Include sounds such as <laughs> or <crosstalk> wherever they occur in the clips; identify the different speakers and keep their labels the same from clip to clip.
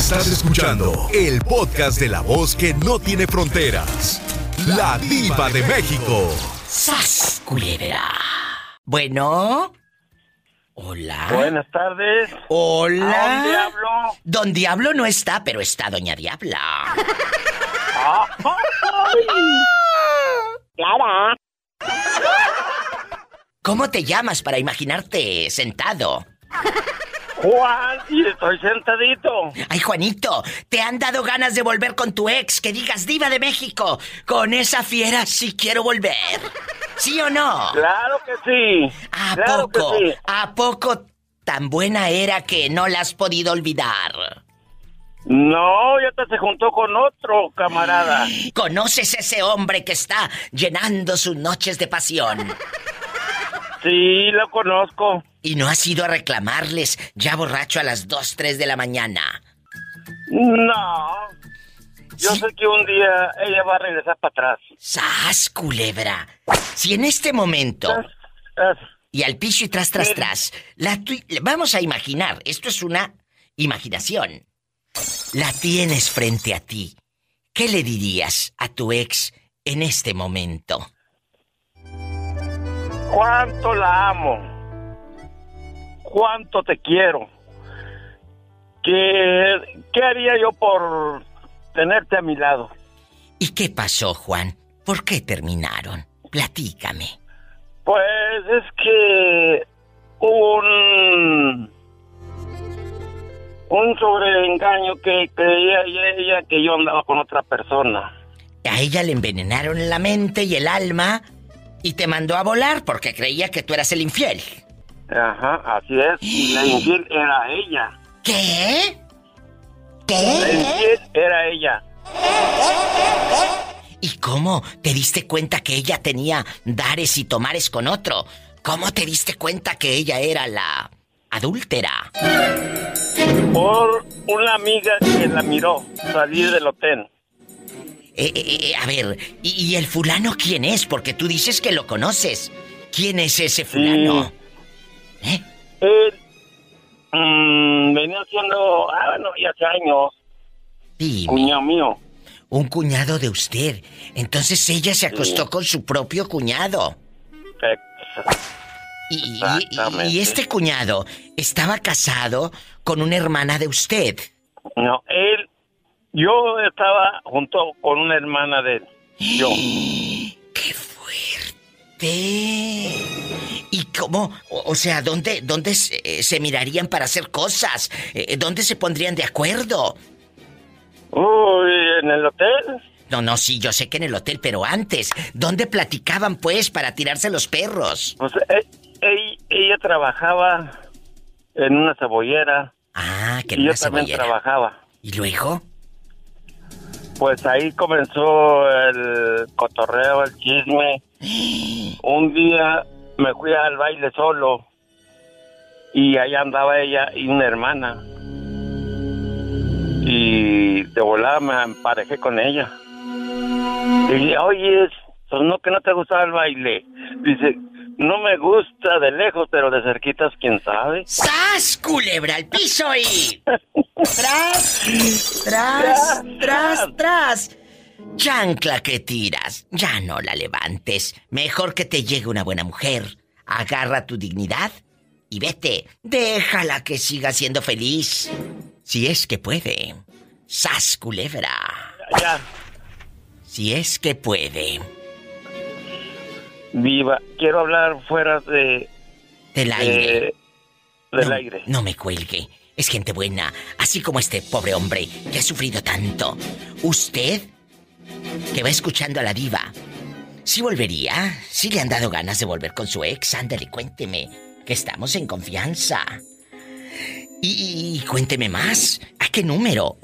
Speaker 1: Estás escuchando el podcast de la voz que no tiene fronteras. La diva de México.
Speaker 2: ¡Sas, culebra! Bueno. Hola.
Speaker 3: Buenas tardes.
Speaker 2: Hola.
Speaker 3: ¿A dónde hablo?
Speaker 2: Don Diablo no está, pero está Doña Diabla.
Speaker 3: Ah, <laughs>
Speaker 4: Clara.
Speaker 2: ¿Cómo te llamas para imaginarte sentado?
Speaker 3: Juan, y estoy sentadito.
Speaker 2: Ay, Juanito, ¿te han dado ganas de volver con tu ex? Que digas diva de México. Con esa fiera sí quiero volver. ¿Sí o no?
Speaker 3: Claro que sí.
Speaker 2: ¿A
Speaker 3: claro
Speaker 2: poco?
Speaker 3: que sí.
Speaker 2: ¿A poco tan buena era que no la has podido olvidar?
Speaker 3: No, ya te se juntó con otro camarada. <gasps>
Speaker 2: ¿Conoces ese hombre que está llenando sus noches de pasión?
Speaker 3: Sí, lo conozco.
Speaker 2: Y no has ido a reclamarles ya borracho a las 2, 3 de la mañana.
Speaker 3: No. Yo
Speaker 2: Sí.
Speaker 3: sé que un día ella va a regresar para atrás.
Speaker 2: ¡Sas, culebra! Si en este momento,
Speaker 3: Es-
Speaker 2: y al piso y tras, tras, tras, la tu- vamos a imaginar, esto es una imaginación. La tienes frente a ti. ¿Qué le dirías a tu ex en este momento?
Speaker 3: Cuánto la amo. Cuánto te quiero. ¿Qué, ¿Qué haría yo por tenerte a mi lado?
Speaker 2: ¿Y qué pasó, Juan? ¿Por qué terminaron? Platícame.
Speaker 3: Pues es que un un sobreengaño que creía ella que yo andaba con otra persona.
Speaker 2: A ella le envenenaron la mente y el alma y te mandó a volar porque creía que tú eras el infiel.
Speaker 3: Ajá, así es. Y la infiel era ella.
Speaker 2: ¿Qué?
Speaker 3: La
Speaker 2: ¿Qué?
Speaker 3: infiel era ella.
Speaker 2: ¿Y cómo te diste cuenta que ella tenía dares y tomares con otro? ¿Cómo te diste cuenta que ella era la adúltera?
Speaker 3: Por una amiga que la miró salir del hotel.
Speaker 2: Eh, eh, eh, a ver, ¿y, y el fulano quién es? Porque tú dices que lo conoces. ¿Quién es ese fulano? ¿Eh?
Speaker 3: Él mm, venía siendo, ah, bueno, ya hace años,
Speaker 2: Dime.
Speaker 3: cuñado mío.
Speaker 2: Un cuñado de usted. Entonces ella se acostó con su propio cuñado. Y, y este cuñado estaba casado con una hermana de usted.
Speaker 3: No, él, yo estaba junto con una hermana de él. Yo. <gasps>
Speaker 2: ¡Qué fuerte! ¿Y cómo? O, sea, ¿dónde, dónde se, se mirarían para hacer cosas? Eh, ¿Dónde se pondrían de acuerdo?
Speaker 3: Uy, en el hotel.
Speaker 2: No, no, sí, yo sé que en el hotel, pero antes, ¿dónde platicaban pues para tirarse los perros?
Speaker 3: Pues e- e- ella trabajaba en una cebollera
Speaker 2: Ah, que en
Speaker 3: y yo
Speaker 2: una
Speaker 3: también
Speaker 2: cebollera.
Speaker 3: trabajaba.
Speaker 2: ¿Y luego?
Speaker 3: Pues ahí comenzó el cotorreo, el chisme. Un día me fui al baile solo y ahí andaba ella y una hermana. Y de volada me emparejé con ella. Y dije, oye, pues no que no te gustaba el baile. Dice, no me gusta de lejos, pero de cerquitas, quién sabe.
Speaker 2: ¡Sas, culebra al piso y... ¡Tras! ¡Tras! ¡Tras! ¡Tras! Chancla que tiras. Ya no la levantes. Mejor que te llegue una buena mujer. Agarra tu dignidad y vete. Déjala que siga siendo feliz. Si es que puede. ¡Sas, culebra!
Speaker 3: Ya,
Speaker 2: Si es que puede.
Speaker 3: Viva. Quiero hablar fuera de,
Speaker 2: Del aire.
Speaker 3: de- del
Speaker 2: no,
Speaker 3: aire.
Speaker 2: No me cuelgue. Es gente buena, así como este pobre hombre que ha sufrido tanto. Usted, que va escuchando a la diva, ¿sí volvería? ¿Sí le han dado ganas de volver con su ex? Ándale, cuénteme, que estamos en confianza. Y, y cuénteme más. ¿A qué número?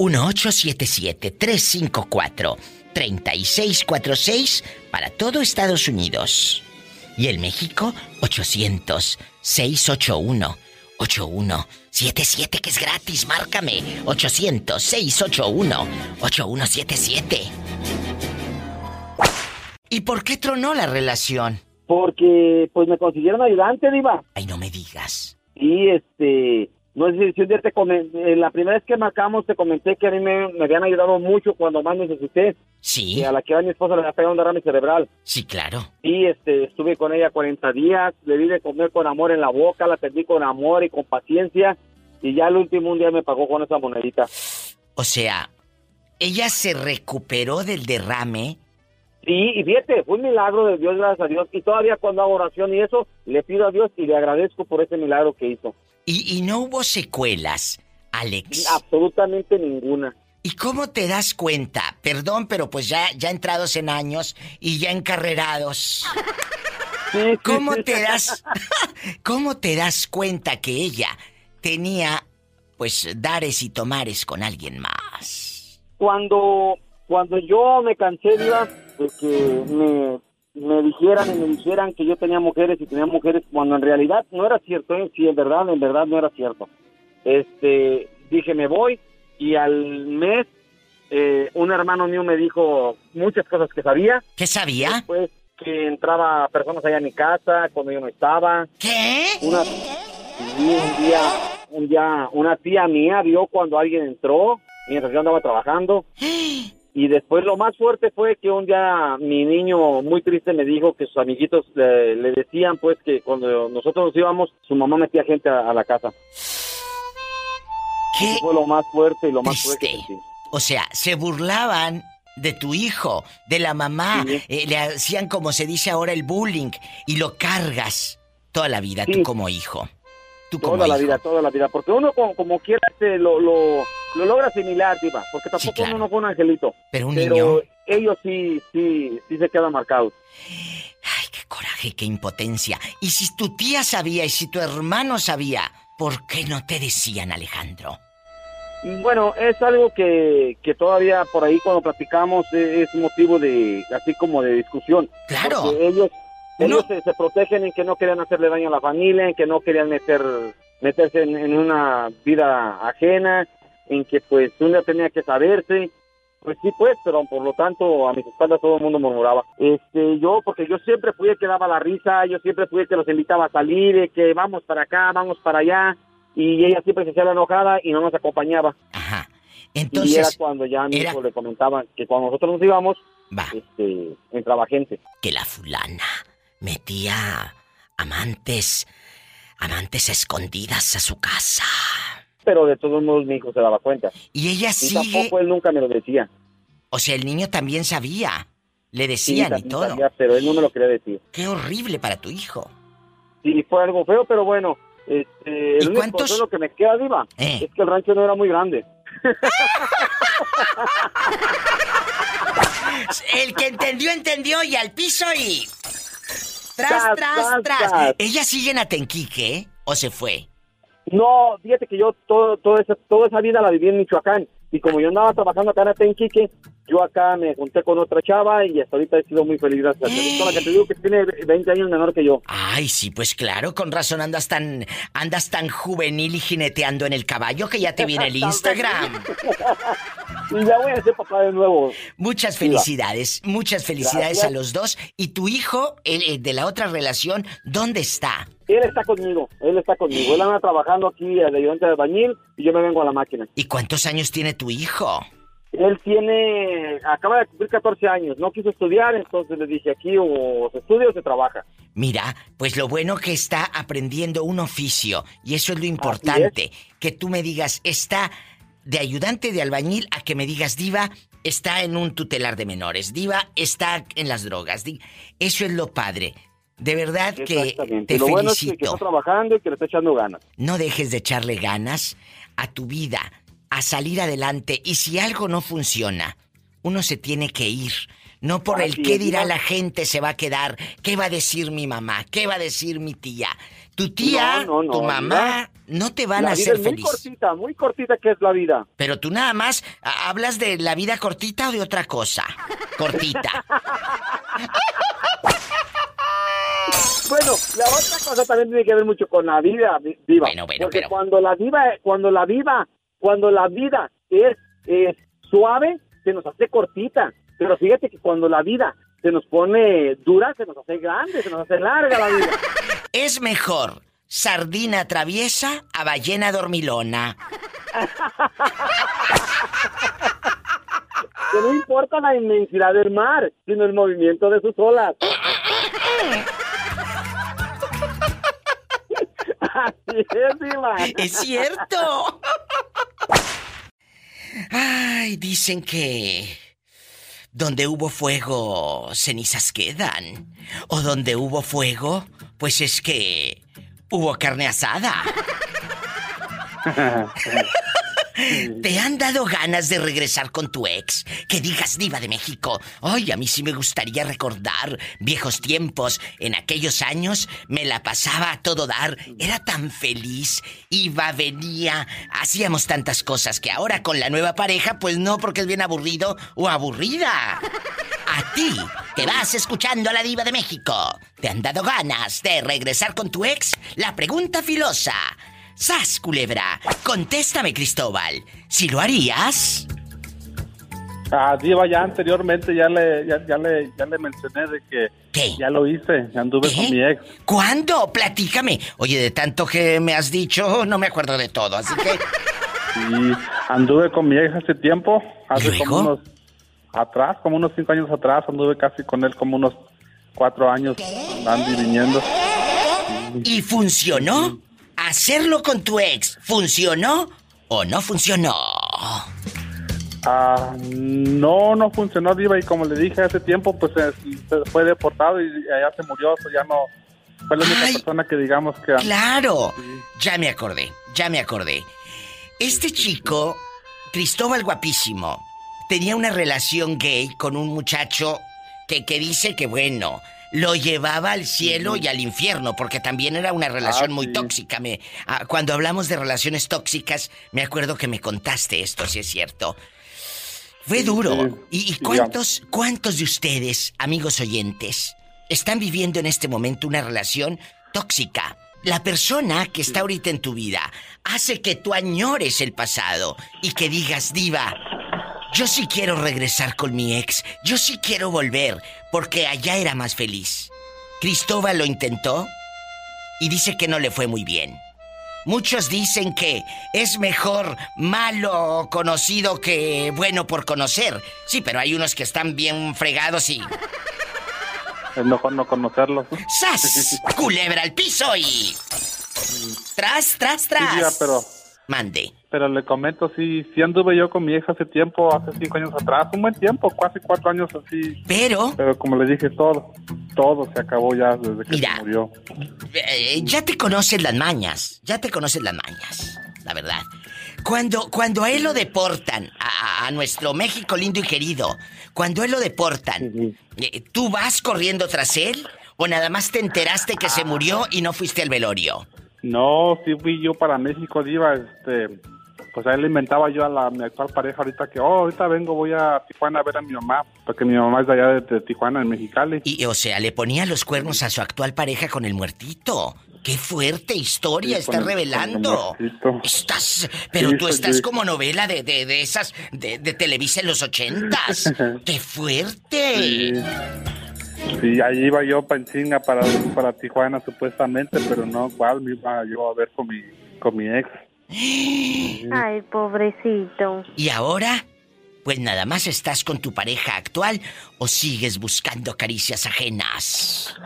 Speaker 2: 1877-354-3646 para todo Estados Unidos. Y el México, 800-681-8177, que es gratis, márcame. 800-681-8177. ¿Y por qué tronó la relación?
Speaker 4: Porque, pues me consiguieron ayudante, Diva.
Speaker 2: Ay, no me digas.
Speaker 4: Y este, No sé si un día te comenté, la primera vez que marcamos te comenté que a mí me, me habían ayudado mucho cuando más necesité.
Speaker 2: Sí.
Speaker 4: Y a la que a mi esposa le había pegado un derrame cerebral.
Speaker 2: Sí, claro.
Speaker 4: Y este, estuve con ella 40 días, le di de comer con amor en la boca, la atendí con amor y con paciencia. Y ya el último un día me pagó con esa monedita.
Speaker 2: O sea, ella se recuperó del derrame.
Speaker 4: Sí, y fíjate, fue un milagro de Dios, gracias a Dios. Y todavía cuando hago oración y eso, le pido a Dios y le agradezco por ese milagro que hizo.
Speaker 2: Y, y no hubo secuelas, Alex.
Speaker 4: Absolutamente ninguna.
Speaker 2: ¿Y cómo te das cuenta? Perdón, pero pues ya, ya entrados en años y ya encarrerados. ¿Cómo te das <laughs> cómo te das cuenta que ella tenía pues dares y tomares con alguien más?
Speaker 4: Cuando, cuando yo me cansé, Diva, de que me, me dijeran y me dijeran que yo tenía mujeres y tenía mujeres, cuando en realidad no era cierto, ¿eh? sí, en verdad, en verdad no era cierto. Este, dije, me voy, y al mes, eh, un hermano mío me dijo muchas cosas que sabía,
Speaker 2: ¿Qué sabía?
Speaker 4: pues que entraba personas allá a mi casa cuando yo no estaba,
Speaker 2: ¿Qué?
Speaker 4: una, un día, un día, una tía mía vio cuando alguien entró mientras yo andaba trabajando. <gasps> Y después lo más fuerte fue que un día mi niño muy triste me dijo que sus amiguitos le, le decían pues que cuando nosotros nos íbamos, su mamá metía gente a, a la casa.
Speaker 2: ¿Qué?
Speaker 4: Eso fue lo más fuerte y lo más fuerte
Speaker 2: Triste. O sea, se burlaban de tu hijo, de la mamá,
Speaker 4: Sí.
Speaker 2: eh, le hacían como se dice ahora el bullying y lo cargas toda la vida tú como hijo. Tú
Speaker 4: Toda la
Speaker 2: hijo.
Speaker 4: vida, toda la vida. Porque uno como, como quiera este, lo, lo, lo logra asimilar, Diva, Porque tampoco
Speaker 2: claro.
Speaker 4: uno no fue un angelito.
Speaker 2: Pero un
Speaker 4: Pero
Speaker 2: niño,
Speaker 4: ellos sí, sí, sí se quedan marcados.
Speaker 2: ay, qué coraje, qué impotencia. Y si tu tía sabía y si tu hermano sabía, ¿por qué no te decían, Alejandro?
Speaker 4: Bueno, es algo que, que todavía por ahí cuando platicamos eh, es motivo de, así como de discusión.
Speaker 2: Claro.
Speaker 4: Porque ellos, Ellos se, se protegen en que no querían hacerle daño a la familia, en que no querían meter, meterse en, en una vida ajena, en que pues uno tenía que saberse. Pues sí, pues, pero por lo tanto a mis espaldas todo el mundo murmuraba. Este, yo, porque yo siempre fui el que daba la risa, yo siempre fui el que los invitaba a salir, que vamos para acá, vamos para allá, y ella siempre se hacía la enojada y no nos acompañaba.
Speaker 2: Ajá.
Speaker 4: y era
Speaker 2: Entonces,
Speaker 4: cuando ya a mi
Speaker 2: era-
Speaker 4: hijo le comentaban que cuando nosotros nos íbamos, este, entraba gente.
Speaker 2: que la fulana metía amantes, amantes escondidas a su casa.
Speaker 4: Pero de todos modos mi hijo se daba cuenta.
Speaker 2: Y ella
Speaker 4: Y
Speaker 2: sigue,
Speaker 4: tampoco él nunca me lo decía.
Speaker 2: o sea, el niño también sabía. Le
Speaker 4: Sí,
Speaker 2: decían y todo.
Speaker 4: sabía, pero él no me lo quería decir.
Speaker 2: Qué horrible para tu hijo.
Speaker 4: Sí, fue algo feo, pero bueno. Este, el
Speaker 2: ¿Y
Speaker 4: único
Speaker 2: cuántos?
Speaker 4: que me queda, Diva,
Speaker 2: Eh.
Speaker 4: es que el rancho no era muy grande. <laughs>
Speaker 2: El que entendió, entendió y al piso y. Tras,
Speaker 4: Tras,
Speaker 2: tras. ¿Ella sigue en Atenquique o se fue?
Speaker 4: No, fíjate que yo todo, todo esa, toda esa vida la viví en Michoacán. Y como yo andaba trabajando acá en Atenquique, yo acá me junté con otra chava y hasta ahorita he sido muy feliz. Gracias a Dios. Con la que te digo que tiene 20 años menor que yo.
Speaker 2: Ay, sí, pues claro, con razón andas tan, andas tan juvenil y jineteando en el caballo que ya te viene el <laughs> Instagram. <laughs>
Speaker 4: Y ya voy a ser papá de nuevo.
Speaker 2: Muchas felicidades, muchas felicidades
Speaker 4: Gracias.
Speaker 2: a los dos. Y tu hijo, el, el de la otra relación, ¿dónde está?
Speaker 4: Él está conmigo, él está conmigo. Él anda trabajando aquí de ayudante de bañil y yo me vengo a la máquina.
Speaker 2: ¿Y cuántos años tiene tu hijo?
Speaker 4: Él tiene, acaba de cumplir 14 años, no quiso estudiar, entonces le dije aquí o se estudia o se trabaja.
Speaker 2: Mira, pues lo bueno que está aprendiendo un oficio, y eso es lo importante, que tú me digas, está de ayudante de albañil a que me digas, diva, está en un tutelar de menores, diva, está en las drogas, eso es lo padre. De verdad que te
Speaker 4: Lo bueno es que, que
Speaker 2: felicito.
Speaker 4: está trabajando y que le está echando ganas.
Speaker 2: No dejes de echarle ganas a tu vida, a salir adelante. Y si algo no funciona, uno se tiene que ir. No por el qué dirá
Speaker 4: Diva.
Speaker 2: la gente se va a quedar. ¿Qué va a decir mi mamá? ¿Qué va a decir mi tía? Tu tía,
Speaker 4: No, no, no,
Speaker 2: tu mamá,
Speaker 4: Diva.
Speaker 2: no te van
Speaker 4: la
Speaker 2: a
Speaker 4: vida
Speaker 2: hacer
Speaker 4: es muy
Speaker 2: feliz.
Speaker 4: cortita, muy cortita que es la vida.
Speaker 2: Pero tú nada más hablas de la vida cortita o de otra cosa. Cortita. <laughs>
Speaker 4: Bueno, la otra cosa también tiene que ver mucho con la vida, vi- viva.
Speaker 2: Bueno, bueno,
Speaker 4: Porque
Speaker 2: pero-
Speaker 4: cuando la vida, cuando la cuando la vida es, es suave, se nos hace cortita. Pero fíjate que cuando la vida se nos pone dura, se nos hace grande, se nos hace larga la vida. <laughs>
Speaker 2: Es mejor sardina traviesa a ballena dormilona.
Speaker 4: Que no importa la inmensidad del mar, sino el movimiento de sus olas. <laughs> es,
Speaker 2: cierto. Ay, dicen que donde hubo fuego, cenizas quedan. O donde hubo fuego, pues es que hubo carne asada. <laughs> <laughs> ¿Te han dado ganas de regresar con tu ex? Que digas diva de México. Ay, a mí sí me gustaría recordar viejos tiempos. En aquellos años me la pasaba a todo dar. Era tan feliz. Iba, venía. Hacíamos tantas cosas que ahora con la nueva pareja, pues no, porque es bien aburrido o aburrida. A ti, que vas escuchando a la diva de México. ¿Te han dado ganas de regresar con tu ex? La pregunta filosa. ¡Sas, culebra! Contéstame, Cristóbal. ¿Si lo harías?
Speaker 5: Ah, Diva, ya anteriormente ya le, ya, ya le, ya le mencioné de que
Speaker 2: ¿Qué?
Speaker 5: ya lo hice, ya anduve con mi ex.
Speaker 2: ¿Cuándo? Platícame. Oye, de tanto que me has dicho, no me acuerdo de todo, así que...
Speaker 5: Y anduve con mi ex hace tiempo, hace
Speaker 2: ¿Y
Speaker 5: como
Speaker 2: luego?
Speaker 5: unos atrás, como unos cinco años atrás, anduve casi con él como unos cuatro años andando y viniendo.
Speaker 2: ¿Y funcionó? ¿Hacerlo con tu ex funcionó o no funcionó?
Speaker 5: Ah, no, no funcionó, Diva, y como le dije hace tiempo, pues eh, se fue deportado y allá se murió, o sea, ya no fue la única
Speaker 2: Ay.
Speaker 5: persona que digamos que...
Speaker 2: Claro. Ya me acordé, ya me acordé. Este chico, Cristóbal Guapísimo, tenía una relación gay con un muchacho que, que dice que, bueno, lo llevaba al cielo y al infierno, porque también era una relación
Speaker 5: Ah,
Speaker 2: muy
Speaker 5: sí.
Speaker 2: tóxica. Me, ah, cuando hablamos de relaciones tóxicas, me acuerdo que me contaste esto, si es cierto. Fue duro. ¿Y, y cuántos, cuántos de ustedes, amigos oyentes, están viviendo en este momento una relación tóxica? La persona que está ahorita en tu vida hace que tú añores el pasado y que digas, diva, yo sí quiero regresar con mi ex, yo sí quiero volver, porque allá era más feliz. Cristóbal lo intentó y dice que no le fue muy bien. Muchos dicen que es mejor malo conocido que bueno por conocer. Sí, pero hay unos que están bien fregados y...
Speaker 5: Es mejor no conocerlo.
Speaker 2: ¡Sas! Culebra al piso y... Tras, tras,
Speaker 5: Sí,
Speaker 2: tras.
Speaker 5: pero,
Speaker 2: Mande.
Speaker 5: pero le comento, sí, sí anduve yo con mi ex hace tiempo, hace cinco años atrás, un buen tiempo, casi cuatro años así.
Speaker 2: Pero,
Speaker 5: Pero como le dije, todo, todo se acabó ya desde que
Speaker 2: Mira.
Speaker 5: se murió.
Speaker 2: eh, ya te conoces las mañas. Ya te conoces las mañas. La verdad. Cuando, cuando a él lo deportan, a, a nuestro México lindo y querido, cuando a él lo deportan, eh, ¿tú vas corriendo tras él? ¿O nada más te enteraste que se murió y no fuiste al velorio?
Speaker 5: No, sí fui yo para México, Diva, este, pues a él le inventaba yo a la, mi actual pareja ahorita que, oh, ahorita vengo, voy a Tijuana a ver a mi mamá, porque mi mamá es de allá de, de Tijuana, en Mexicali.
Speaker 2: Y, o sea, le ponía los cuernos a su actual pareja con el muertito. ¡Qué fuerte historia
Speaker 5: Sí,
Speaker 2: estás
Speaker 5: el-
Speaker 2: revelando! Estás... Pero
Speaker 5: Sí,
Speaker 2: tú
Speaker 5: soy
Speaker 2: estás
Speaker 5: yo.
Speaker 2: como novela de, de, de esas... De, de Televisa en los ochentas. <laughs> ¡Qué fuerte!
Speaker 5: Sí. Sí, ahí iba yo para chinga para, para Tijuana supuestamente, pero no, cuál me iba yo a ver con mi, con mi ex. <gasps>
Speaker 6: Ay, pobrecito.
Speaker 2: ¿Y ahora? Pues nada más estás con tu pareja actual o sigues buscando caricias ajenas.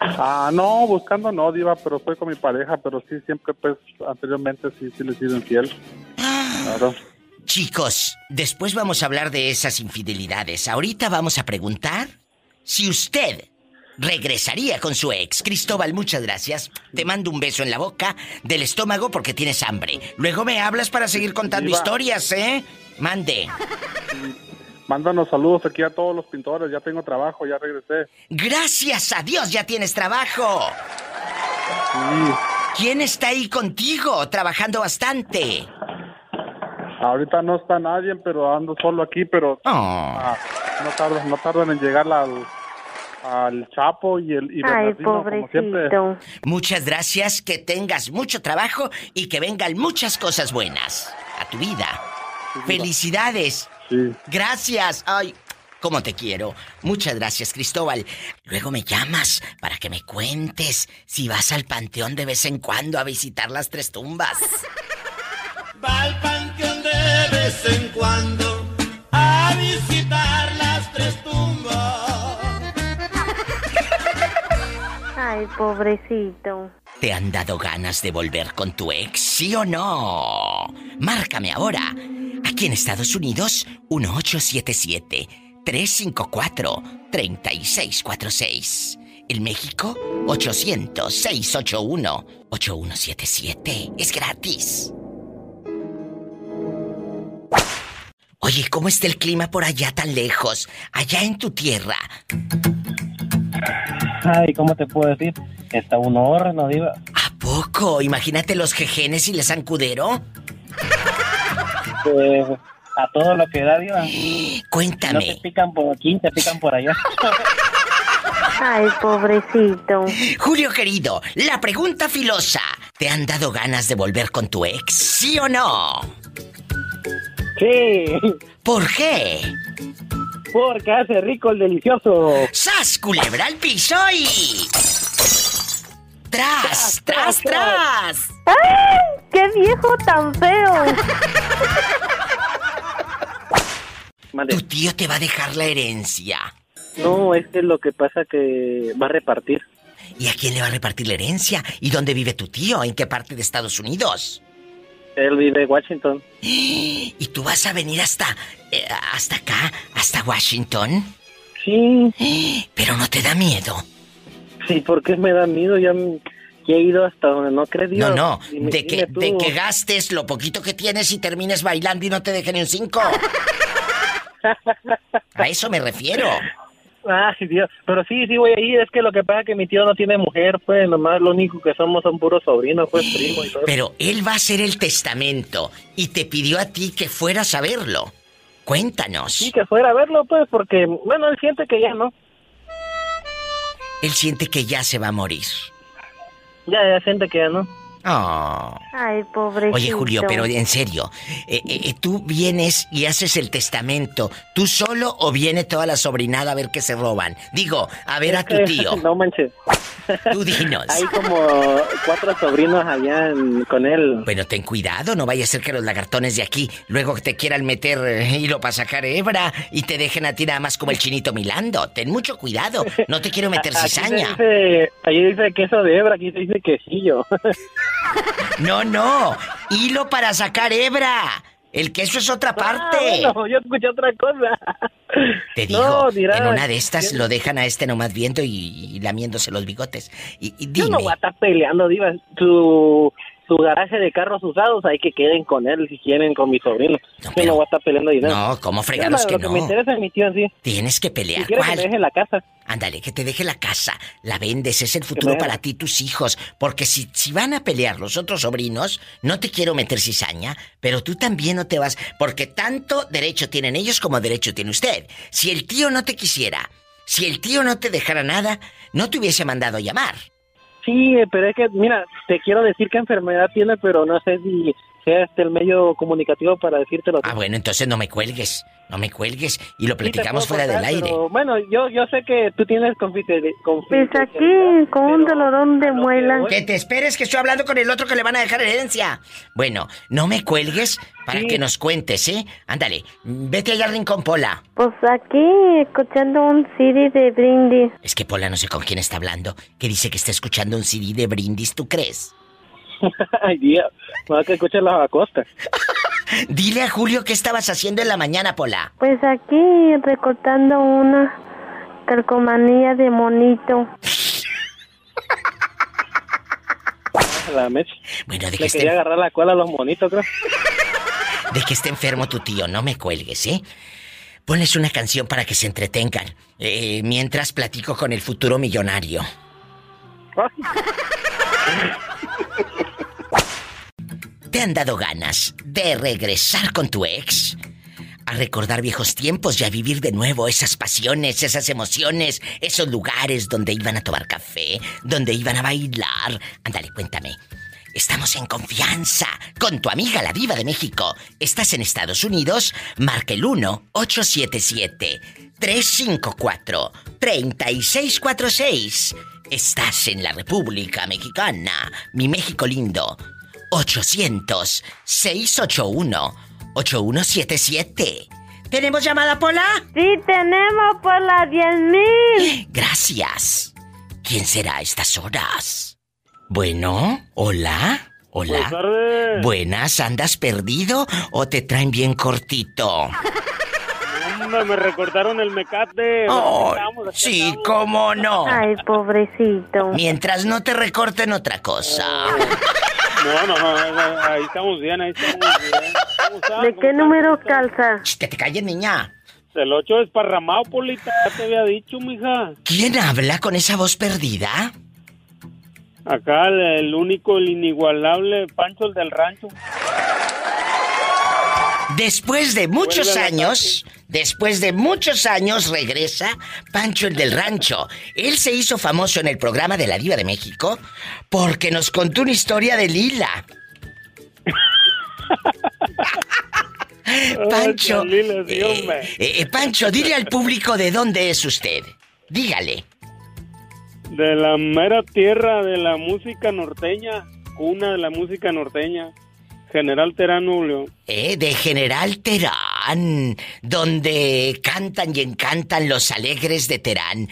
Speaker 5: Ah, no, buscando no, Diva, pero fue con mi pareja, pero sí, siempre, pues, anteriormente sí, sí le he sido infiel. Claro.
Speaker 2: Chicos, después vamos a hablar de esas infidelidades. Ahorita vamos a preguntar si usted regresaría con su ex. Cristóbal, muchas gracias. Te mando un beso en la boca del estómago porque tienes hambre. Luego me hablas para seguir contando
Speaker 5: Diva.
Speaker 2: historias, ¿eh? Mande.
Speaker 5: Mándanos saludos aquí a todos los pintores, ya tengo trabajo, ya regresé.
Speaker 2: Gracias a Dios ya tienes trabajo.
Speaker 5: Sí,
Speaker 2: ¿Quién está ahí contigo trabajando bastante?
Speaker 5: ahorita no está nadie, pero ando solo aquí, pero
Speaker 2: Oh.
Speaker 5: ah, no tardan, no tardan en llegar al, al Chapo y el y
Speaker 6: Ay,
Speaker 5: Bernardino, como siempre.
Speaker 6: pobrecito.
Speaker 2: Muchas gracias, que tengas mucho trabajo y que vengan muchas cosas buenas a tu vida. Felicidades.
Speaker 5: Sí.
Speaker 2: Gracias. Ay, como te quiero. Muchas gracias, Cristóbal. Luego me llamas para que me cuentes si vas al panteón de vez en cuando a visitar las tres tumbas.
Speaker 7: Va al panteón de vez en cuando
Speaker 6: Ay, pobrecito.
Speaker 2: ¿Te han dado ganas de volver con tu ex, sí o no? Márcame ahora. Aquí en Estados Unidos, 1877-354-3646. En México, 800-681-8177. Es gratis. Oye, ¿cómo está el clima por allá tan lejos? Allá en tu tierra.
Speaker 8: Ay, ¿cómo te puedo decir? Está un horno, diva.
Speaker 2: ¿A poco? Imagínate los jejenes y les zancudero.
Speaker 8: Pues, a todo lo que da, diva.
Speaker 2: Cuéntame.
Speaker 8: No te pican por aquí, te pican por allá.
Speaker 6: Ay, pobrecito.
Speaker 2: Julio querido, la pregunta filosa. ¿Te han dado ganas de volver con tu ex? ¿Sí o no?
Speaker 8: Sí,
Speaker 2: ¿Por qué?
Speaker 8: Porque hace rico el delicioso.
Speaker 2: ¡Sas, culebra al piso y... ¡Tras, tras, tras!
Speaker 6: ¡Ay! ¡Qué viejo tan feo!
Speaker 2: Tu tío te va a dejar la herencia.
Speaker 8: No, es que lo que pasa que va a repartir.
Speaker 2: ¿Y a quién le va a repartir la herencia? ¿Y dónde vive tu tío? ¿En qué parte de Estados Unidos?
Speaker 8: Él vive Washington. <gasps>
Speaker 2: ¿Y tú vas a venir hasta... eh, hasta acá? ¿Hasta Washington?
Speaker 8: Sí, <gasps>
Speaker 2: Pero no te da miedo.
Speaker 8: sí, porque me da miedo. Ya, he ido hasta donde no crees,
Speaker 2: No,
Speaker 8: diva.
Speaker 2: no,
Speaker 8: Dime-
Speaker 2: de que, de que gastes lo poquito que tienes y termines bailando y no te dejen ni un cinco. <laughs> A eso me refiero.
Speaker 8: Ay, Dios. Pero sí, sí voy a ir. Es que lo que pasa es que mi tío no tiene mujer, pues. Nomás lo único que somos son puros sobrinos, pues, primo y todo.
Speaker 2: Pero él va a hacer el testamento y te pidió a ti que fueras a verlo. Cuéntanos.
Speaker 8: Sí, que fuera a verlo, pues, porque, bueno, él siente que ya no.
Speaker 2: Él siente que ya se va a morir.
Speaker 8: Ya, ya siente que ya no.
Speaker 2: Oh.
Speaker 6: Ay, pobrecito.
Speaker 2: Oye, Julio, pero en serio, eh, eh, ¿tú vienes y haces el testamento tú solo o viene toda la sobrinada a ver qué se roban? Digo, a ver a tu
Speaker 8: Eh, <laughs>
Speaker 2: tío.
Speaker 8: no manches.
Speaker 2: Tú dinos.
Speaker 8: Hay como cuatro sobrinos allá en- con él.
Speaker 2: Bueno, ten cuidado, no vaya a ser que los lagartones de aquí luego te quieran meter eh, hilo para sacar hebra y te dejen a ti nada más como el chinito milando. Ten mucho cuidado, no te quiero meter <laughs>
Speaker 8: Aquí
Speaker 2: cizaña.
Speaker 8: dice, allí dice queso de hebra, aquí se dice quesillo. <laughs>
Speaker 2: No, no, hilo para sacar hebra. El queso es otra parte.
Speaker 8: Ah, bueno, yo escuché otra cosa.
Speaker 2: Te digo,
Speaker 8: No, dirá,
Speaker 2: en una de estas lo dejan a este nomás viendo y, y lamiéndose los bigotes. Y, y
Speaker 8: Yo no voy a estar peleando, Diva. Su, su garaje de carros usados, hay que queden con él si quieren, con mi sobrino.
Speaker 2: No,
Speaker 8: Yo
Speaker 2: pero-
Speaker 8: no voy a estar peleando dinero.
Speaker 2: no, ¿cómo
Speaker 8: Yo,
Speaker 2: fregados
Speaker 8: lo
Speaker 2: que
Speaker 8: que me
Speaker 2: no?
Speaker 8: interesa es mi tío sí.
Speaker 2: Tienes que
Speaker 8: Si
Speaker 2: pelear.
Speaker 8: que
Speaker 2: ¿Cuál?
Speaker 8: me deje la casa.
Speaker 2: Ándale, que te deje la casa, la vendes, es el futuro para ti y tus hijos. Porque si, si van a pelear los otros sobrinos, no te quiero meter cizaña, pero tú también no te vas, porque tanto derecho tienen ellos como derecho tiene usted. Si el tío no te quisiera, si el tío no te dejara nada, no te hubiese mandado llamar.
Speaker 8: Sí, pero es que, mira, te quiero decir qué enfermedad tiene, pero no sé si sea este el medio comunicativo para decírtelo.
Speaker 2: Ah, bueno, entonces no me cuelgues, no me cuelgues y lo
Speaker 8: Sí
Speaker 2: platicamos
Speaker 8: puedo
Speaker 2: fuera del
Speaker 8: contar,
Speaker 2: aire.
Speaker 8: pero, bueno, yo, yo sé que tú tienes confite-
Speaker 6: Pues aquí, con un dolorón de muela.
Speaker 2: Que te esperes que estoy hablando con el otro que le van a dejar herencia. Bueno, no me cuelgues para
Speaker 8: Sí.
Speaker 2: que nos cuentes, ¿eh? Ándale, vete allá al rincón, Pola.
Speaker 6: Pues aquí, escuchando un CD de Brindis.
Speaker 2: Es que Pola no sé con quién está hablando, que dice que está escuchando un CD de Brindis, ¿tú crees? <laughs>
Speaker 8: Ay, Dios, no que escuchar la costa. <laughs>
Speaker 2: Dile a Julio qué estabas haciendo en la mañana, Pola.
Speaker 6: Pues aquí, recortando una calcomanía de monito. <laughs>
Speaker 8: La mecha.
Speaker 2: Bueno, de que,
Speaker 8: Le
Speaker 2: esté,
Speaker 8: quería agarrar la cola a los monitos, creo.
Speaker 2: de que esté enfermo tu tío, no me cuelgues, ¿eh? Ponles una canción para que se entretengan, eh, mientras platico con el futuro millonario. ¿Te han dado ganas de regresar con tu ex? A recordar viejos tiempos y a vivir de nuevo esas pasiones, esas emociones, esos lugares donde iban a tomar café, donde iban a bailar. Ándale, cuéntame. Estamos en confianza con tu amiga la diva de México. ¿Estás en Estados Unidos? Marca el 1-877-354-3646. Estás en la República Mexicana, mi México lindo. 800-681-8177. ¿Tenemos llamada, Pola?
Speaker 6: Sí, tenemos por la 10.000.
Speaker 2: Gracias. ¿Quién será a estas horas? Bueno, hola, hola.
Speaker 9: Buenas tardes.
Speaker 2: Buenas, ¿andas perdido o te traen bien cortito? <laughs>
Speaker 9: Hombre, me recortaron el mecate.
Speaker 2: Oh,
Speaker 9: estamos,
Speaker 2: sí,
Speaker 9: estamos.
Speaker 2: cómo no.
Speaker 6: Ay, pobrecito.
Speaker 2: Mientras no te recorten otra cosa. <laughs>
Speaker 9: No, no, no, ahí estamos bien, ahí estamos bien.
Speaker 6: ¿De
Speaker 9: ¿Cómo
Speaker 6: qué número calza?
Speaker 2: Ch, Que te calles, niña.
Speaker 9: El 8 desparramado, Polita. Ya te había dicho, mija.
Speaker 2: ¿Quién habla con esa voz perdida?
Speaker 9: Acá el, el único, el inigualable Pancho, el del rancho.
Speaker 2: Después de muchos años, después de muchos años regresa Pancho el del Rancho. Él se hizo famoso en el programa de la Diva de México porque nos contó una historia de Lila. <laughs> Pancho, eh, eh, eh, Pancho, dile al público de dónde es usted. Dígale.
Speaker 9: De la mera tierra de la música norteña. Cuna de la música norteña. General Terán, Julio.
Speaker 2: Eh, de General Terán, donde cantan y encantan los alegres de Terán.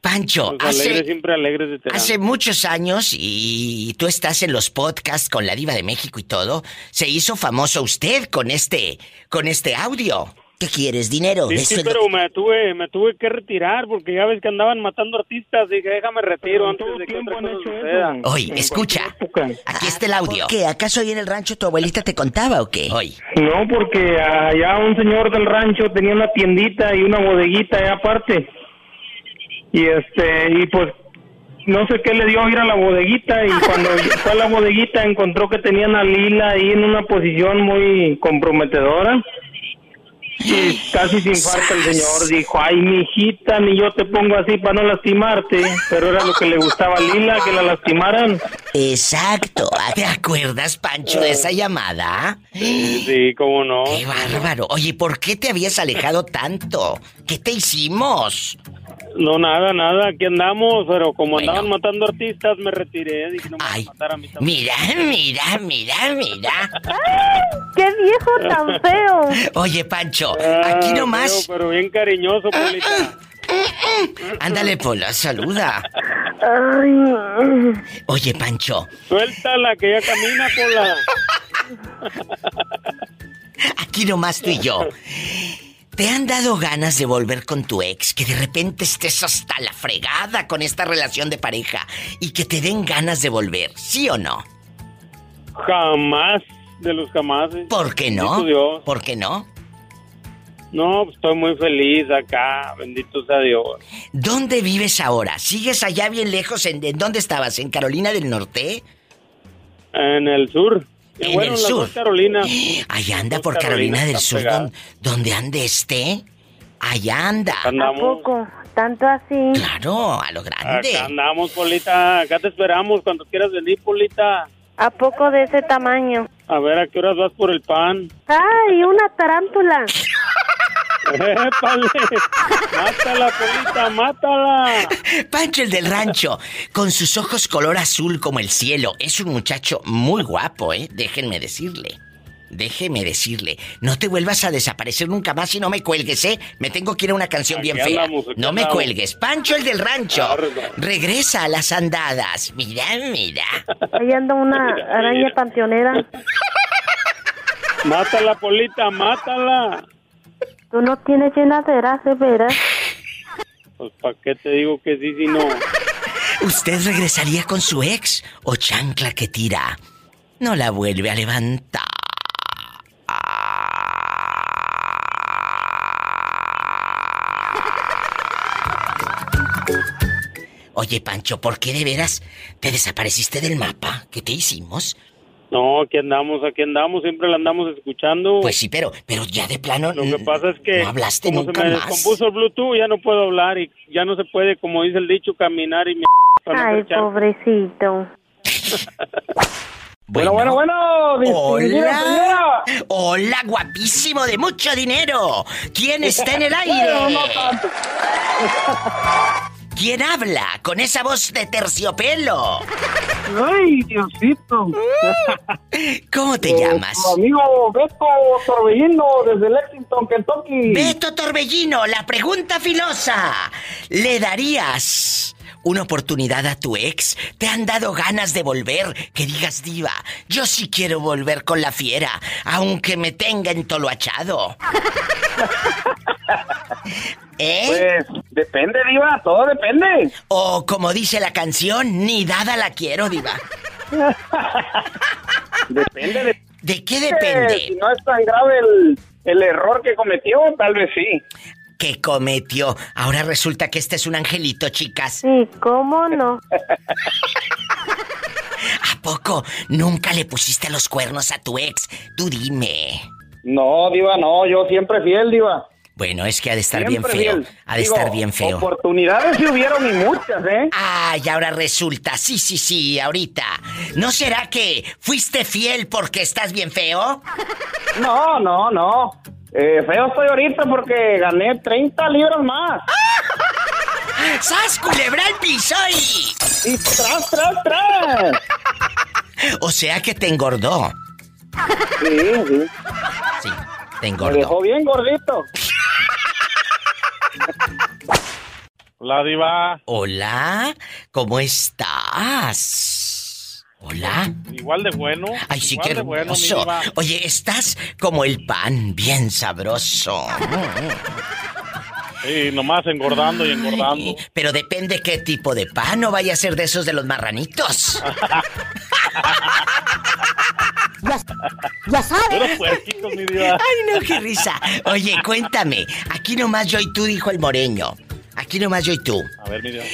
Speaker 2: Pancho,
Speaker 9: Los alegres,
Speaker 2: hace,
Speaker 9: siempre alegres de Terán.
Speaker 2: hace muchos años, y tú estás en los podcasts con la diva de México y todo, se hizo famoso usted con este, con este audio. ¿Qué quieres, dinero?
Speaker 9: Sí,
Speaker 2: Eso
Speaker 9: sí,
Speaker 2: es lo-
Speaker 9: pero me tuve, me tuve que retirar porque ya ves que andaban matando artistas. Dije, déjame retiro antes de que otra cosa.
Speaker 2: Oye, escucha, aquí está el audio.
Speaker 10: ¿Qué? ¿Acaso ahí en el rancho tu abuelita te contaba o qué?
Speaker 2: Oye,
Speaker 11: No, porque allá un señor del rancho tenía una tiendita y una bodeguita allá aparte. Y este, y pues no sé qué le dio a ir a la bodeguita y <laughs> cuando fue a la bodeguita encontró que tenían a Lila ahí en una posición muy comprometedora. Y casi se infarta el señor, dijo, ay, mi hijita, ni yo te pongo así para no lastimarte. Pero era lo que le gustaba a Lila, que la lastimaran.
Speaker 10: Exacto.
Speaker 2: ¿te acuerdas, Pancho, de esa llamada?
Speaker 9: Sí, sí, cómo no.
Speaker 2: ¡Qué bárbaro! Oye, ¿por qué te habías alejado tanto? ¿Qué te hicimos?
Speaker 9: No, nada, nada, aquí andamos, pero como
Speaker 2: Bueno.
Speaker 9: andaban matando artistas, me retiré. Dije, no me
Speaker 2: Ay,
Speaker 9: a matar a mí
Speaker 2: mira, mira, mira, mira. <laughs>
Speaker 6: ¡Qué viejo tan feo!
Speaker 2: Oye, Pancho,
Speaker 9: Ah,
Speaker 2: aquí
Speaker 9: feo,
Speaker 2: nomás.
Speaker 9: pero bien cariñoso, Polita.
Speaker 2: Ándale, Pola, saluda. Oye, Pancho,
Speaker 9: Suéltala, que ya camina, Pola. <laughs>
Speaker 2: aquí nomás tú y yo. ¿Te han dado ganas de volver con tu ex? Que de repente estés hasta la fregada con esta relación de pareja y que te den ganas de volver, ¿sí o no?
Speaker 9: Jamás, de los jamás.
Speaker 2: ¿Por qué no?
Speaker 9: Dios.
Speaker 2: ¿Por qué no?
Speaker 9: No, estoy muy feliz acá, bendito sea Dios.
Speaker 2: ¿Dónde vives ahora? ¿Sigues allá bien lejos? ¿En, en dónde estabas? ¿En Carolina del Norte?
Speaker 9: En el sur.
Speaker 2: En
Speaker 9: bueno,
Speaker 2: el
Speaker 9: las
Speaker 2: sur.
Speaker 9: dos Carolinas. <gasps>
Speaker 2: Allá anda por Carolina
Speaker 9: Carolinas
Speaker 2: del Sur, don- donde ande este. Allá anda.
Speaker 6: ¿a
Speaker 9: Andamos.
Speaker 6: poco? ¿Tanto así?
Speaker 2: Claro, a lo grande.
Speaker 9: Acá andamos, Polita. Acá te esperamos cuando quieras venir, Polita.
Speaker 6: ¿A poco de ese tamaño?
Speaker 9: A ver a qué horas vas por el pan.
Speaker 6: ¡Ay, una tarántula! <laughs>
Speaker 9: ¡Épale! ¡Mátala, Polita, mátala!
Speaker 2: Pancho el del rancho, con sus ojos color azul como el cielo, es un muchacho muy guapo, ¿eh? Déjenme decirle. Déjeme decirle, no te vuelvas a desaparecer nunca más y no me cuelgues, ¿eh? Me tengo que ir a una canción
Speaker 9: Aquí
Speaker 2: bien fea. no me cuelgues. Pancho el del rancho, regresa a las andadas. Mira, mira.
Speaker 6: Ahí anda una araña panteonera.
Speaker 9: ¡Mátala, Polita, mátala!
Speaker 6: Tú no tienes llenaderas, de veras.
Speaker 9: Pues, ¿para qué te digo que sí si no?
Speaker 2: ¿Usted regresaría con su ex o chancla que tira? No la vuelve a levantar. Oye, Pancho, ¿por qué de veras te desapareciste del mapa? ¿Qué te hicimos?
Speaker 9: No, aquí andamos, aquí andamos, siempre la andamos escuchando.
Speaker 2: Pues sí, pero, pero ya de plano.
Speaker 9: Lo que pasa es que
Speaker 2: No hablaste
Speaker 9: como
Speaker 2: nunca
Speaker 9: se me
Speaker 2: más.
Speaker 9: descompuso el Bluetooth, ya no puedo hablar y ya no se puede, como dice el dicho, caminar y me... <laughs> no
Speaker 6: Ay, pobrecito. <laughs>
Speaker 11: Bueno, bueno, bueno.
Speaker 2: Hola.
Speaker 11: señora.
Speaker 2: Hola, guapísimo de mucho dinero. ¿Quién está en el <laughs> aire?
Speaker 11: no tanto.
Speaker 2: ¿Quién habla con esa voz de terciopelo?
Speaker 11: Ay, Diosito. <laughs>
Speaker 2: ¿Cómo te
Speaker 11: Eh,
Speaker 2: llamas?
Speaker 11: tu amigo Beto Torbellino desde Lexington, Kentucky.
Speaker 2: Beto Torbellino, la pregunta filosa. ¿Le darías una oportunidad a tu ex? ¿Te han dado ganas de volver? Que digas, diva, yo sí quiero volver con la fiera, aunque me tenga entoloachado. <laughs> ¿Eh?
Speaker 11: Pues depende, Diva, todo depende.
Speaker 2: O como dice la canción, ni dada la quiero, diva. <laughs>
Speaker 11: Depende de.
Speaker 2: ¿De qué
Speaker 11: Si
Speaker 2: depende?
Speaker 11: no es tan grave el, el error que cometió, tal vez sí.
Speaker 2: ¿Qué cometió? Ahora resulta que este es un angelito, chicas.
Speaker 6: Sí, ¿cómo no? <laughs>
Speaker 2: ¿A poco nunca le pusiste los cuernos a tu ex? Tú dime.
Speaker 11: No, Diva, no, yo siempre fiel, Diva.
Speaker 2: Bueno, es que ha de estar
Speaker 11: Siempre
Speaker 2: bien feo. Ha de
Speaker 11: Digo,
Speaker 2: estar bien feo.
Speaker 11: Oportunidades sí hubieron y muchas, ¿eh?
Speaker 2: Ay, ahora resulta. Sí, sí, sí, ahorita. ¿No será que fuiste fiel porque estás bien feo?
Speaker 11: No, no, no. Eh, feo estoy ahorita porque gané 30 libras más. <laughs>
Speaker 2: ¡Sas, culebra el piso y...
Speaker 11: Y tras, tras, tras.
Speaker 2: O sea que te engordó.
Speaker 11: Sí, sí.
Speaker 2: Sí, te
Speaker 11: Me
Speaker 2: engordó.
Speaker 11: dejó bien gordito. <laughs>
Speaker 12: Hola, Diva.
Speaker 2: Hola, ¿cómo estás? Hola.
Speaker 12: Igual de bueno.
Speaker 2: Ay, sí,
Speaker 12: igual
Speaker 2: qué
Speaker 12: bueno,
Speaker 2: hermoso.
Speaker 12: diva.
Speaker 2: Oye, estás como el pan, bien sabroso.
Speaker 12: Sí, nomás engordando y engordando.
Speaker 2: Pero depende qué tipo de pan, no vaya a ser de esos de los marranitos. <laughs>
Speaker 6: Ya sabes.
Speaker 12: Puros puerquitos, mi diva.
Speaker 2: Ay, no, qué risa. Oye, cuéntame, aquí nomás yo y tú, dijo el moreño. Aquí nomás yo y tú.
Speaker 12: A ver, mi diva.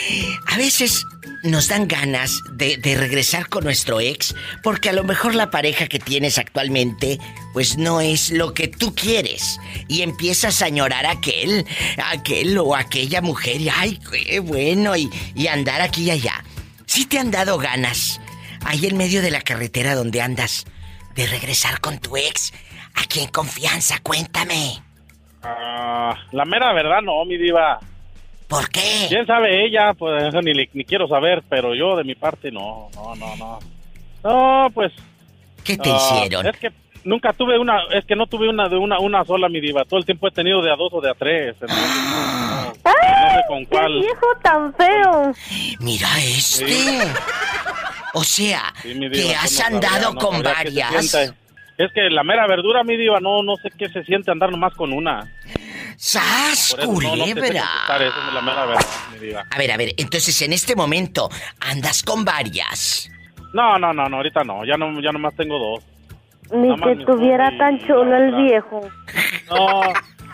Speaker 2: A veces nos dan ganas de, de regresar con nuestro ex porque a lo mejor la pareja que tienes actualmente pues no es lo que tú quieres y empiezas a añorar a aquel, a aquel o aquella mujer y ay, qué bueno y, y andar aquí y allá. Si te han dado ganas ahí en medio de la carretera donde andas de regresar con tu ex, aquí en confianza, cuéntame.
Speaker 12: Ah, la mera verdad, no, mi diva.
Speaker 2: ¿Por qué?
Speaker 12: ¿Quién sabe ella? Pues eso ni, ni quiero saber, pero yo de mi parte no, no, no, no. No, pues...
Speaker 2: ¿Qué te
Speaker 12: ah,
Speaker 2: hicieron?
Speaker 12: Es que nunca tuve una, es que no tuve una de una, una sola, mi diva. Todo el tiempo he tenido de a dos o de a tres. entonces, no, no sé con
Speaker 6: ¡Qué
Speaker 12: cuál.
Speaker 6: viejo tan feo!
Speaker 2: Mira este.
Speaker 12: Sí.
Speaker 2: O sea,
Speaker 12: Sí,
Speaker 2: que has andado
Speaker 12: no
Speaker 2: con
Speaker 12: qué
Speaker 2: varias.
Speaker 12: Es que la mera verdura, mi diva, no, no sé qué se siente andar nomás con una.
Speaker 2: ¡Sas,
Speaker 12: no, no
Speaker 2: culebra!
Speaker 12: contestar, esa es la mera verdad, mi diva.
Speaker 2: A ver, a ver, entonces en este momento andas con varias.
Speaker 12: No, no, no, no, ahorita no, ya no, ya nomás tengo dos.
Speaker 6: Ni que
Speaker 12: mi
Speaker 6: tuviera
Speaker 12: esposa y
Speaker 6: tan chulo el viejo.
Speaker 12: No,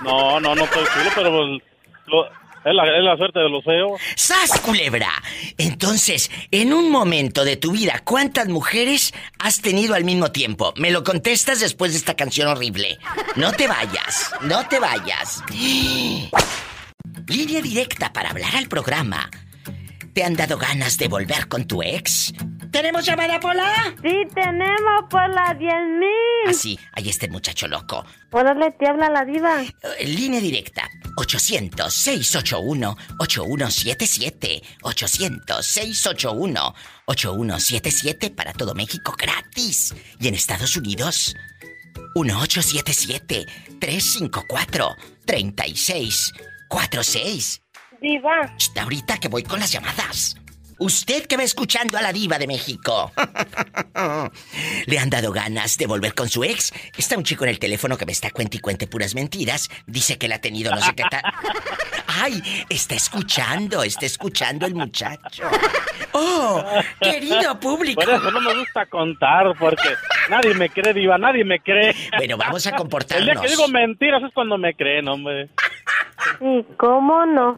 Speaker 12: no, no, no estoy chulo, pero pues, lo- es, la, es la suerte de los feos.
Speaker 2: ¡Sas, culebra! Entonces, en un momento de tu vida, ¿cuántas mujeres has tenido al mismo tiempo? Me lo contestas después de esta canción horrible. No te vayas, no te vayas. Línea directa para hablar al programa. ¿Te han dado ganas de volver con tu ex? ¿Tenemos llamada, Pola?
Speaker 6: Sí, tenemos por la 10.000.
Speaker 2: Así, ahí está el muchacho loco.
Speaker 6: Órale, te habla la diva.
Speaker 2: Eh, Línea directa 800-681-8177 800-681-8177 para todo México gratis y en Estados Unidos 1877-354-3646
Speaker 6: Diva.
Speaker 2: Ahorita que voy con las llamadas Usted que va escuchando a la diva de México. <laughs> ¿Le han dado ganas de volver con su ex? Está un chico en el teléfono que me está cuente y cuente puras mentiras. Dice que la ha tenido no sé qué tal. ¡Ay! Está escuchando, está escuchando el muchacho. ¡Oh! Querido público.
Speaker 12: Por eso no me gusta contar, porque nadie me cree, diva, nadie me cree.
Speaker 2: Bueno, vamos a
Speaker 12: El día
Speaker 2: comportarnos.
Speaker 12: que digo mentiras es cuando me creen, hombre.
Speaker 6: Sí, ¿cómo no?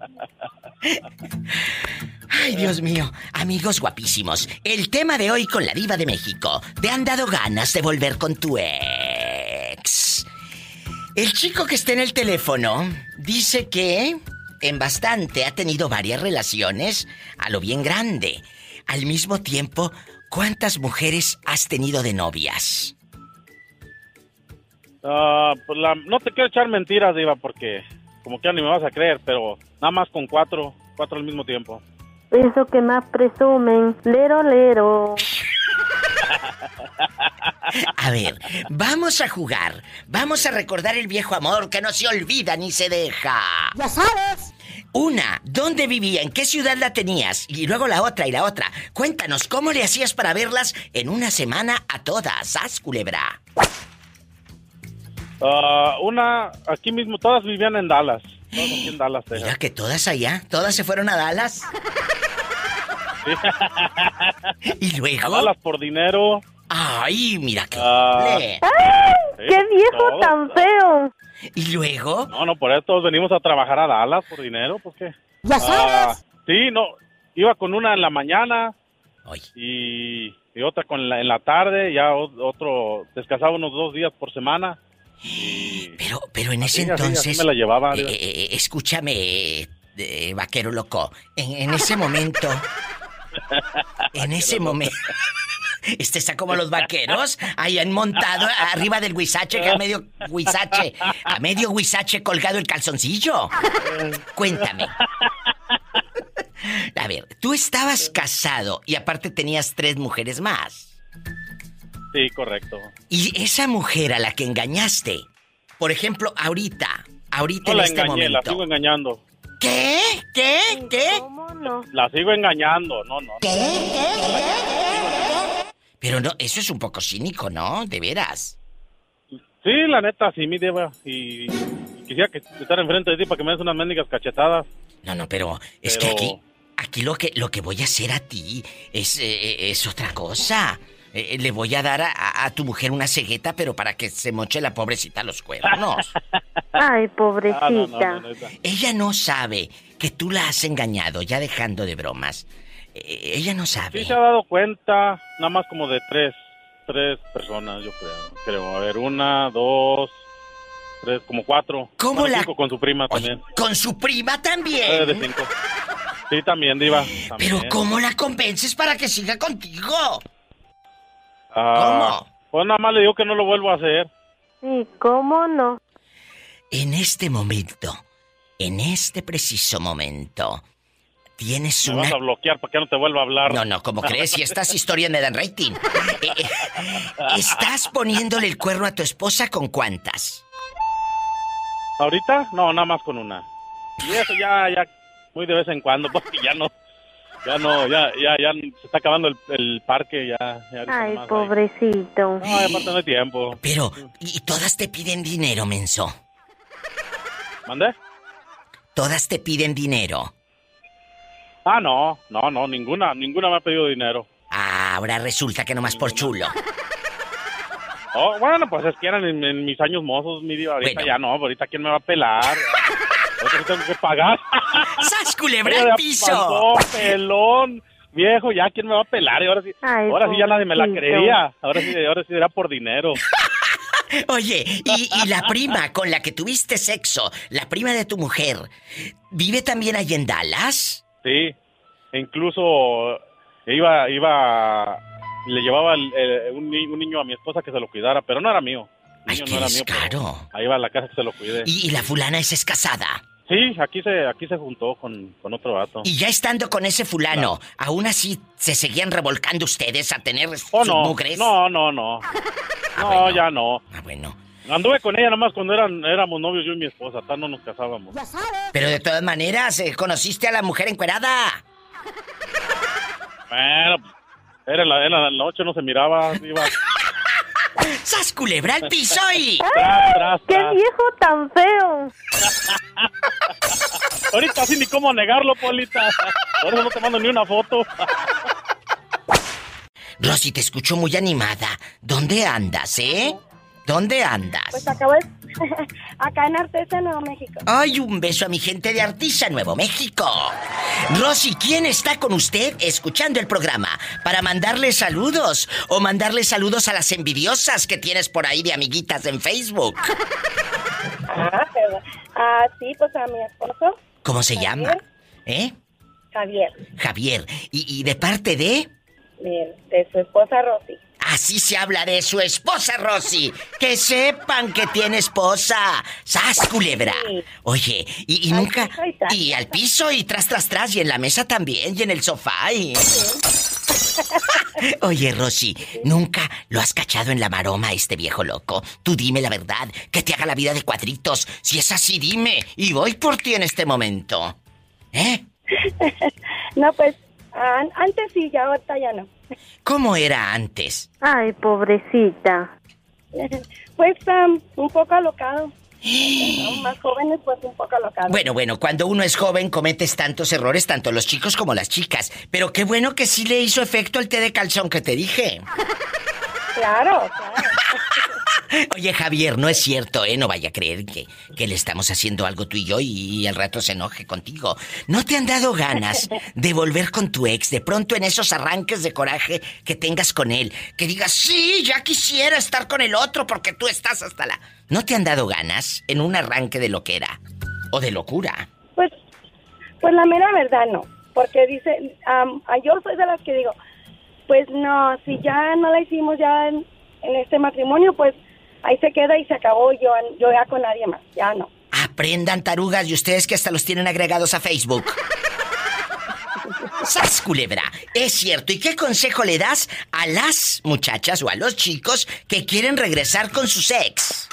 Speaker 6: <laughs>
Speaker 2: Ay, Dios mío. Amigos guapísimos, el tema de hoy con la diva de México. ¿Te han dado ganas de volver con tu ex? El chico que está en el teléfono dice que en bastante ha tenido varias relaciones a lo bien grande. Al mismo tiempo, ¿cuántas mujeres has tenido de novias?
Speaker 12: Ah, pues la- no te quiero echar mentiras, Diva, porque como que ni me vas a creer, pero nada más con cuatro, cuatro al mismo tiempo.
Speaker 6: Eso que más presumen. Lero, lero.
Speaker 2: A ver, vamos a jugar. Vamos a recordar el viejo amor que no se olvida ni se deja.
Speaker 13: Ya sabes.
Speaker 2: Una, ¿dónde vivía? ¿En qué ciudad la tenías? Y luego la otra y la otra. Cuéntanos, ¿cómo le hacías para verlas en una semana a todas? ¡Haz, culebra!
Speaker 12: Ah, una, aquí mismo, todas vivían en Dallas. Todas aquí en Dallas, Texas.
Speaker 2: Mira que todas allá, todas se fueron a Dallas. <laughs> ¿Y luego?
Speaker 12: A Dallas por dinero.
Speaker 2: Ay, mira qué
Speaker 12: Ah.
Speaker 6: ¡Ay! ¡Qué viejo
Speaker 12: todo.
Speaker 6: tan feo!
Speaker 2: ¿Y luego?
Speaker 12: No, no, por eso todos venimos a trabajar a Dallas por dinero, ¿por qué?
Speaker 6: Ya
Speaker 12: Ah, sí, no, iba con una en la mañana
Speaker 2: Ay.
Speaker 12: y, y otra con la, en la tarde, ya otro, descansaba unos dos días por semana.
Speaker 2: Pero, pero en ese
Speaker 12: así,
Speaker 2: entonces.
Speaker 12: así me la llevaba.
Speaker 2: eh, eh, escúchame, eh, vaquero loco. En, en ese momento. <laughs> en ese momento. <laughs> Este está como los vaqueros, ahí han montado arriba del huizache, que a medio huizache, a medio huizache colgado el calzoncillo. Cuéntame. A ver, tú estabas casado y aparte tenías tres mujeres más.
Speaker 12: Sí, correcto.
Speaker 2: Y esa mujer a la que engañaste, por ejemplo, ahorita, ahorita
Speaker 12: No
Speaker 2: en
Speaker 12: la
Speaker 2: este
Speaker 12: engañé, la
Speaker 2: momento.
Speaker 12: sigo engañando.
Speaker 2: ¿Qué? ¿Qué? ¿Qué?
Speaker 6: ¿Cómo no?
Speaker 12: La sigo engañando, no, no.
Speaker 2: Pero no, eso es un poco cínico, ¿no? De veras.
Speaker 12: Sí, la neta, sí, mi diva. Y, y quisiera que estar enfrente de ti para que me des unas mendigas cachetadas.
Speaker 2: No, no, pero es
Speaker 12: Pero-
Speaker 2: que aquí, aquí lo que lo que voy a hacer a ti es, eh, es otra cosa. Eh, le voy a dar a, a- a tu mujer una cegueta, pero para que se moche la pobrecita los cuernos. <laughs>
Speaker 6: Ay,
Speaker 12: Ah,
Speaker 6: pobrecita.
Speaker 2: Ella no sabe que tú la has engañado, ya dejando de bromas. Eh, ella no sabe.
Speaker 12: Sí se ha dado cuenta, nada más como de tres, tres personas, yo creo. Creo, a ver, una, dos, tres, como cuatro.
Speaker 2: ¿Cómo
Speaker 12: Bueno,
Speaker 2: la-
Speaker 12: cinco con su prima también.
Speaker 2: Con su prima también.
Speaker 12: Eh, de cinco. Sí, también, diva.
Speaker 2: Pero. ¿cómo la convences para que siga contigo?
Speaker 12: Ah, Pues nada más le digo que no lo vuelvo a hacer.
Speaker 6: Sí, ¿cómo no?
Speaker 2: En este momento, en este preciso momento, tienes
Speaker 12: Me
Speaker 2: una...
Speaker 12: vas a bloquear para que no te vuelva a hablar.
Speaker 2: No, no, ¿cómo crees? Si estas historias me dan rating. Eh, eh, ¿Estás poniéndole el cuerno a tu esposa con cuántas?
Speaker 12: ¿Ahorita? No, nada más con una. Y eso ya, ya, muy de vez en cuando, <laughs> porque ya no, ya no, ya, ya, ya se está acabando el, el parque, ya. ya
Speaker 6: Ay, pobrecito.
Speaker 12: No, aparte no hay tiempo.
Speaker 2: Pero, y todas te piden dinero, menso.
Speaker 12: ¿Mandé?
Speaker 2: Todas te piden dinero.
Speaker 12: Ah, no, no, no, ninguna, ninguna me ha pedido dinero.
Speaker 2: Ah, ahora resulta que nomás por chulo.
Speaker 12: Oh, bueno, pues es que eran en, en mis años mozos, mi diva. Ahorita ya no, ahorita quién me va a pelar. Tengo que pagar.
Speaker 2: ¡Sas, culebra al piso!
Speaker 12: pasó, pelón, viejo, ya quién me va a pelar. Y ahora sí,
Speaker 6: Ay,
Speaker 12: ahora sí ya nadie me la creía. Ahora sí, ahora sí era por dinero. <laughs>
Speaker 2: Oye, y, y la prima con la que tuviste sexo, la prima de tu mujer, ¿vive también allí en Dallas?
Speaker 12: Sí, e incluso iba, iba, le llevaba el- el- un, un niño a mi esposa que se lo cuidara, pero no era mío. El niño no era mío. pero Ahí va a la casa que se lo cuide.
Speaker 2: Y, y la fulana esa es casada.
Speaker 12: Sí, aquí se, aquí se juntó con, con otro vato.
Speaker 2: Y ya estando con ese fulano, aún así se seguían revolcando ustedes a tener
Speaker 12: Oh,
Speaker 2: sus
Speaker 12: no,
Speaker 2: mugres.
Speaker 12: no, no, no. <laughs> No, ya no.
Speaker 2: Ah, bueno.
Speaker 12: Anduve con ella nomás cuando eran, éramos novios yo y mi esposa, hasta no nos casábamos.
Speaker 2: Pero de todas maneras, eh, conociste a la mujer encuerada.
Speaker 12: Bueno, era la, era la noche, no se miraba, iba.
Speaker 2: ¡Sas culebra al piso <laughs> y!
Speaker 6: ¡Qué viejo tan feo! <laughs>
Speaker 12: Ahorita así ni cómo negarlo, Polita. Por eso no te mando ni una foto.
Speaker 2: Rosy, te escucho muy animada. ¿Dónde andas, eh? ¿Dónde andas?
Speaker 14: Pues acabo de... <laughs> Acá en Artesia, Nuevo México.
Speaker 2: Ay, un beso a mi gente de Artisa, Nuevo México. Rosy, ¿quién está con usted escuchando el programa? Para mandarle saludos o mandarle saludos a las envidiosas que tienes por ahí de amiguitas en Facebook. <laughs>
Speaker 14: Ah, pero... Ah, sí, pues a mi esposo,
Speaker 2: ¿Cómo se llama? ¿Eh?
Speaker 14: Javier.
Speaker 2: Javier. ¿Y, y de parte de?
Speaker 14: de, de su esposa Rosy.
Speaker 2: Así se habla de su esposa Rosy. Que sepan que tiene esposa. ¡Sas, culebra! Oye, y, y nunca. Y al piso y tras, tras, tras. Y en la mesa también. Y en el sofá. Y... <laughs> Oye, Rosy, ¿nunca lo has cachado en la maroma este viejo loco? Tú dime la verdad, que te haga la vida de cuadritos. Si es así, dime. Y voy por ti en este momento. ¿Eh? <laughs>
Speaker 14: no, pues antes sí, ya ahorita ya no.
Speaker 2: ¿Cómo era antes?
Speaker 6: Ay, pobrecita. <laughs>
Speaker 14: Pues am, un poco alocado. <gasps> Más jóvenes, pues un poco alocado.
Speaker 2: Bueno, bueno, cuando uno es joven cometes tantos errores, tanto los chicos como las chicas. Pero qué bueno que sí le hizo efecto el té de calzón que te dije. <laughs>
Speaker 14: Claro, claro.
Speaker 2: Oye, Javier, no es cierto, ¿eh? No vaya a creer que, que le estamos haciendo algo tú y yo y, al rato se enoje contigo. ¿No te han dado ganas de volver con tu ex de pronto en esos arranques de coraje que tengas con él? Que digas, sí, ya quisiera estar con el otro porque tú estás hasta la... ¿No te han dado ganas en un arranque de loquera? ¿O de locura?
Speaker 14: Pues, pues la mera verdad no. Porque dice, ah, yo soy de las que digo, pues no, si ya no la hicimos ya en, en este matrimonio, pues ahí se queda y se acabó. Yo, yo ya con nadie más, ya no.
Speaker 2: Aprendan tarugas y ustedes que hasta los tienen agregados a Facebook. ¡Sas, culebra! Es cierto. ¿Y qué consejo le das a las muchachas o a los chicos que quieren regresar con sus ex?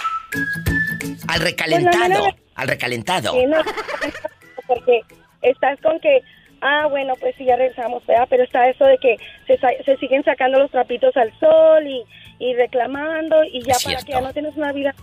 Speaker 2: Al recalentado.
Speaker 14: Pues,
Speaker 2: Al recalentado.
Speaker 14: Sí, no, porque estás con que, ah, bueno, pues sí, ya regresamos, ¿verdad? Pero está eso de que se, siguen sacando los trapitos al sol y, y reclamando y ya
Speaker 2: Es
Speaker 14: para que ya no tienes una vida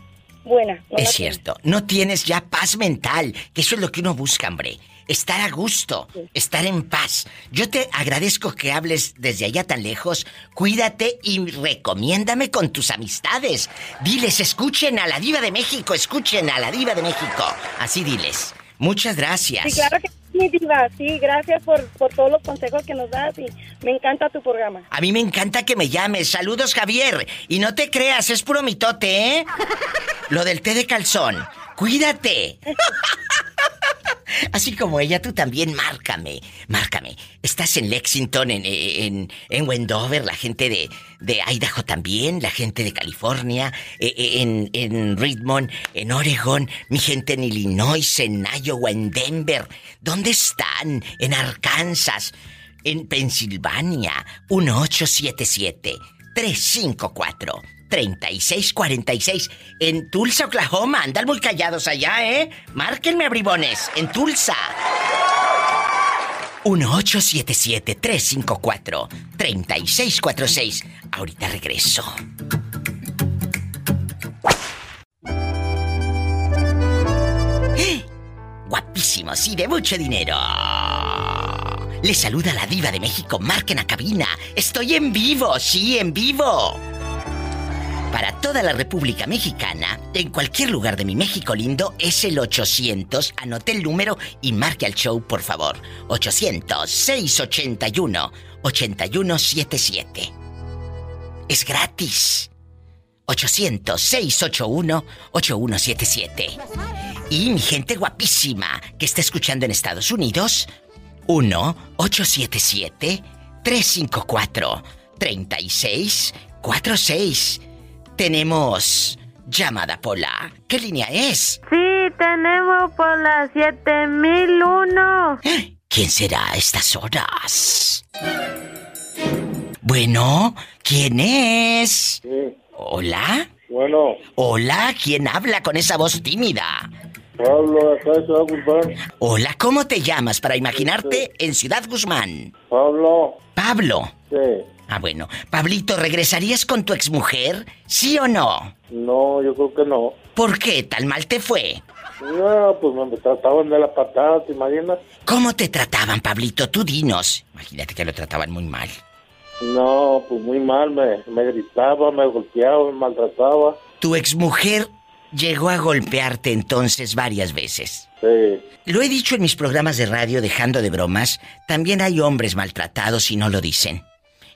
Speaker 14: buena. ¿no?
Speaker 2: Es cierto. No tienes ya paz mental. Que eso es lo que uno busca, hombre. Estar a gusto, estar en paz. Yo te agradezco que hables desde allá tan lejos. Cuídate y recomiéndame con tus amistades. Diles, escuchen a la diva de México, escuchen a la diva de México. Así diles. Muchas gracias.
Speaker 14: Sí, claro que mi diva. Sí, gracias por, por todos los consejos que nos das y me encanta tu programa.
Speaker 2: A mí me encanta que me llames. Saludos, Javier. Y no te creas, es puro mitote, ¿eh? <laughs> Lo del té de calzón. Cuídate. <laughs> Así como ella, tú también márcame, márcame. Estás en Lexington, en, en, en Wendover, la gente de, de Idaho también, la gente de California, eh, eh, en, en Redmond, en Oregon, mi gente en Illinois, en Iowa, en Denver. ¿Dónde están? En Arkansas, en Pensilvania, 1877 354 3646 en Tulsa, Oklahoma. Andan muy callados allá, ¿eh? Márquenme, bribones, en Tulsa. 1877-354-3646. Ahorita regreso. ¡Eh! Guapísimos y de mucho dinero. Les saluda la diva de México. Marquen a cabina. Estoy en vivo, sí, en vivo. Para toda la República Mexicana, en cualquier lugar de mi México lindo, es el 800. Anote el número y marque al show, por favor. 800-681-8177. Es gratis. 800-681-8177. Y mi gente guapísima que está escuchando en Estados Unidos, 1-877-354-3646. Tenemos llamada Pola. ¿Qué línea es?
Speaker 6: Sí, tenemos por las 7001.
Speaker 2: ¿Quién será a estas horas? Bueno, ¿quién es? ¿Hola?
Speaker 13: Bueno,
Speaker 2: Hola, ¿quién habla con esa voz tímida?
Speaker 13: Pablo, acá de Ciudad Guzmán.
Speaker 2: Hola, ¿cómo te llamas para imaginarte en Ciudad Guzmán?
Speaker 13: Pablo.
Speaker 2: Pablo.
Speaker 13: Sí.
Speaker 2: Ah, bueno. Pablito, ¿regresarías con tu exmujer? ¿Sí o no?
Speaker 13: No, yo creo que no.
Speaker 2: ¿Por qué? ¿Tan mal te fue?
Speaker 13: No, pues me trataban de la patada, ¿te imaginas?
Speaker 2: ¿Cómo te trataban, Pablito? Tú dinos. Imagínate que lo trataban muy mal.
Speaker 13: No, pues muy mal, me, me gritaba, me golpeaba, me maltrataba.
Speaker 2: Tu exmujer llegó a golpearte entonces varias veces.
Speaker 13: Sí.
Speaker 2: Lo he dicho en mis programas de radio dejando de bromas, también hay hombres maltratados y no lo dicen.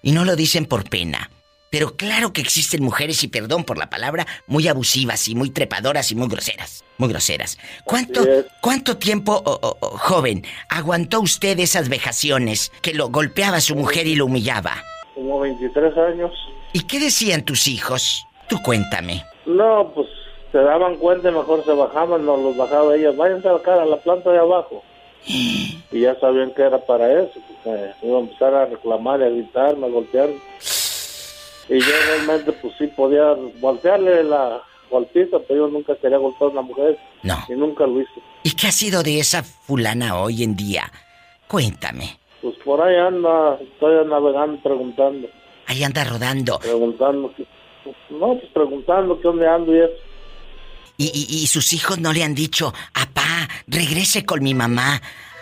Speaker 2: Y no lo dicen por pena. Pero claro que existen mujeres, y perdón por la palabra, muy abusivas y muy trepadoras y muy groseras. Muy groseras. ¿Cuánto, cuánto tiempo, oh, oh, oh, joven, aguantó usted esas vejaciones que lo golpeaba a su mujer y lo humillaba?
Speaker 13: como 23 años.
Speaker 2: ¿Y qué decían tus hijos? Tú cuéntame.
Speaker 13: No, pues se daban cuenta y mejor se bajaban, no los bajaba ellas. Váyanse a la cara, a la planta de abajo. Y ya sabían que era para eso. Porque iba a empezar a reclamar, y a gritarme, a golpear. Y yo realmente, pues sí podía voltearle la golpiza, pero yo nunca quería golpear a una mujer.
Speaker 2: No.
Speaker 13: Y nunca lo hice.
Speaker 2: ¿Y qué ha sido de esa fulana hoy en día? Cuéntame.
Speaker 13: Pues por ahí anda, estoy navegando, preguntando.
Speaker 2: Ahí anda rodando.
Speaker 13: Preguntando. qué- No, pues preguntando qué dónde ando y eso.
Speaker 2: Y, y- y sus hijos no le han dicho, apá, regrese con mi mamá.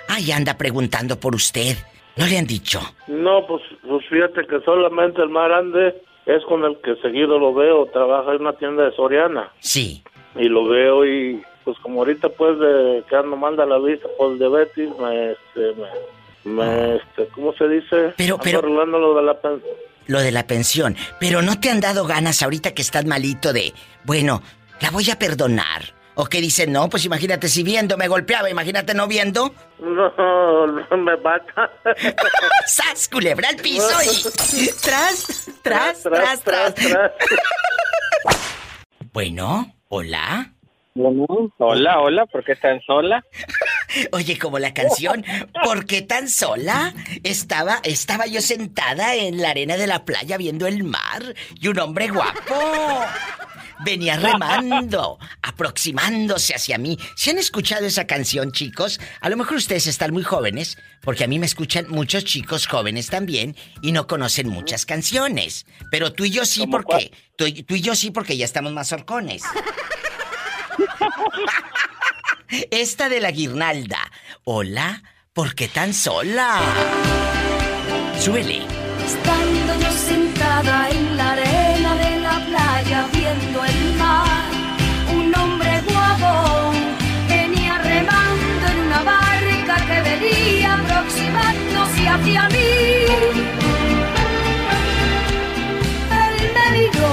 Speaker 2: Ahí anda preguntando por usted. No le han dicho.
Speaker 13: No, pues, pues fíjate que solamente el más grande es con el que seguido lo veo. Trabaja en una tienda de Soriana.
Speaker 2: Sí.
Speaker 13: Y lo veo y pues como ahorita pues de que ando manda la vista por diabetes, me, este, me, me, este, ¿cómo se dice?
Speaker 2: Pero-
Speaker 13: Ando
Speaker 2: pero-
Speaker 13: arreglando lo de la pensión.
Speaker 2: Lo de la pensión. Pero no te han dado ganas ahorita que estás malito de, bueno, la voy a perdonar. O que dicen, no, pues imagínate si viendo me golpeaba, imagínate no viendo.
Speaker 13: No, no me mata. <laughs>
Speaker 2: ¡Sas, culebra al piso y... <laughs> Tras, tras, tras, tras. <laughs> Bueno, hola.
Speaker 15: Hola, hola, ¿por qué tan sola?
Speaker 2: Oye, como la canción, ¿por qué tan sola? Estaba, estaba yo sentada en la arena de la playa viendo el mar y un hombre guapo venía remando, aproximándose hacia mí. ¿Se han escuchado esa canción, chicos? A lo mejor ustedes están muy jóvenes, porque a mí me escuchan muchos chicos jóvenes también y no conocen muchas canciones. Pero tú y yo sí, porque tú, tú y yo sí, porque ya estamos más horcones. <laughs> Esta de la guirnalda. Hola, ¿por qué tan sola? Súbele.
Speaker 16: Estando yo sentada en hacia mí. Él me miró,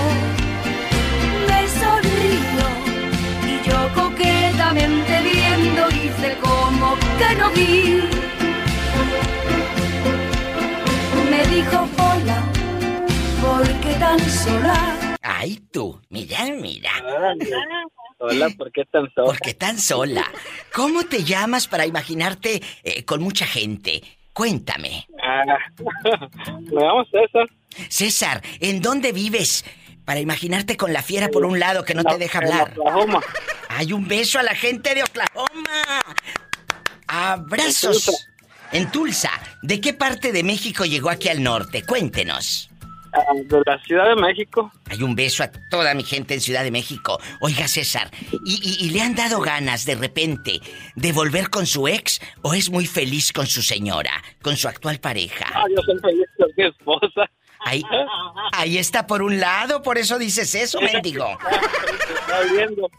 Speaker 16: me sonrió y yo coquetamente viendo hice como que no vi. Me dijo hola, ¿por qué tan sola?
Speaker 2: Ay, tú, mira, mira.
Speaker 15: Hola, ¿por qué tan sola?
Speaker 2: ¿Por qué tan sola? ¿Cómo te llamas para imaginarte eh, con mucha gente? Cuéntame.
Speaker 15: Ah, me llamo César.
Speaker 2: César, ¿en dónde vives? Para imaginarte con la fiera por un lado que no te deja
Speaker 15: en
Speaker 2: hablar.
Speaker 15: Oklahoma. <laughs>
Speaker 2: Hay un beso a la gente de Oklahoma. Abrazos. En Tulsa. ¿De qué parte de México llegó aquí al norte? Cuéntenos.
Speaker 15: Ah, de la Ciudad de México.
Speaker 2: Hay un beso a toda mi gente en Ciudad de México. Oiga, César, ¿y, y- y le han dado ganas de repente de volver con su ex o es muy feliz con su señora, con su actual pareja?
Speaker 15: Ah, yo soy feliz con mi esposa.
Speaker 2: Ahí, ahí está por un lado, por eso dices eso, mendigo.
Speaker 15: Está viendo.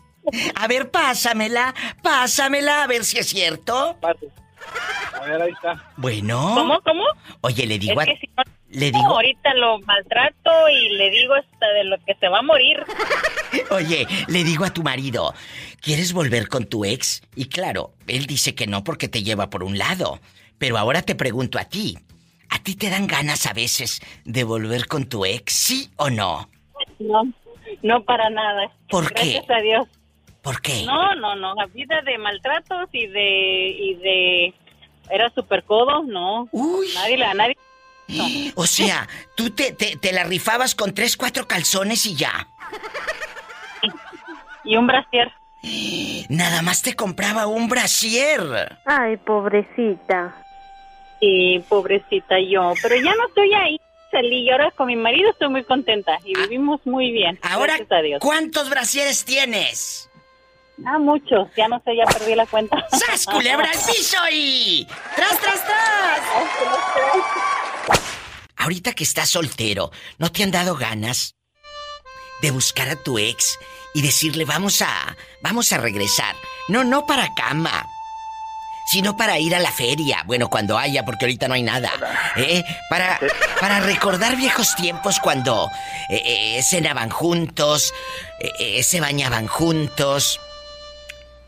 Speaker 2: A ver, pásamela, pásamela, a ver si es cierto.
Speaker 15: A ver, ahí está.
Speaker 2: Bueno.
Speaker 17: ¿Cómo, cómo?
Speaker 2: Oye, le digo
Speaker 17: es
Speaker 2: a...
Speaker 17: que si no,
Speaker 2: Le
Speaker 17: no,
Speaker 2: digo...
Speaker 17: ahorita lo maltrato y le digo hasta de lo que se va a morir. <laughs>
Speaker 2: Oye, le digo a tu marido, ¿quieres volver con tu ex? Y claro, él dice que no porque te lleva por un lado. Pero ahora te pregunto a ti, ¿a ti te dan ganas a veces de volver con tu ex, sí o no?
Speaker 17: No, no para nada.
Speaker 2: ¿Por qué?
Speaker 17: Gracias a Dios.
Speaker 2: ¿Por qué?
Speaker 17: No, no, no. La vida de maltratos y de y de era super codo, no. Nadie la nadie.
Speaker 2: O sea, tú te, te, te la rifabas con tres, cuatro calzones y ya.
Speaker 17: Y un brasier.
Speaker 2: Nada más te compraba un brasier.
Speaker 6: Ay, pobrecita.
Speaker 17: Sí, pobrecita yo. Pero ya no estoy ahí. Salí y ahora con mi marido estoy muy contenta y vivimos muy bien.
Speaker 2: Ahora,
Speaker 17: gracias a Dios.
Speaker 2: ¿cuántos brasieres tienes?
Speaker 17: Ah, muchos. Ya no sé, ya perdí la cuenta.
Speaker 2: ¡Sas, culebra al piso y... ¡Tras, tras, tras! Ahorita que estás soltero, ¿no te han dado ganas de buscar a tu ex y decirle vamos a... vamos a regresar? No, no para cama. Sino para ir a la feria. Bueno, cuando haya, porque ahorita no hay nada. ¿eh? Para, para recordar viejos tiempos cuando eh, eh, cenaban juntos, eh, se bañaban juntos.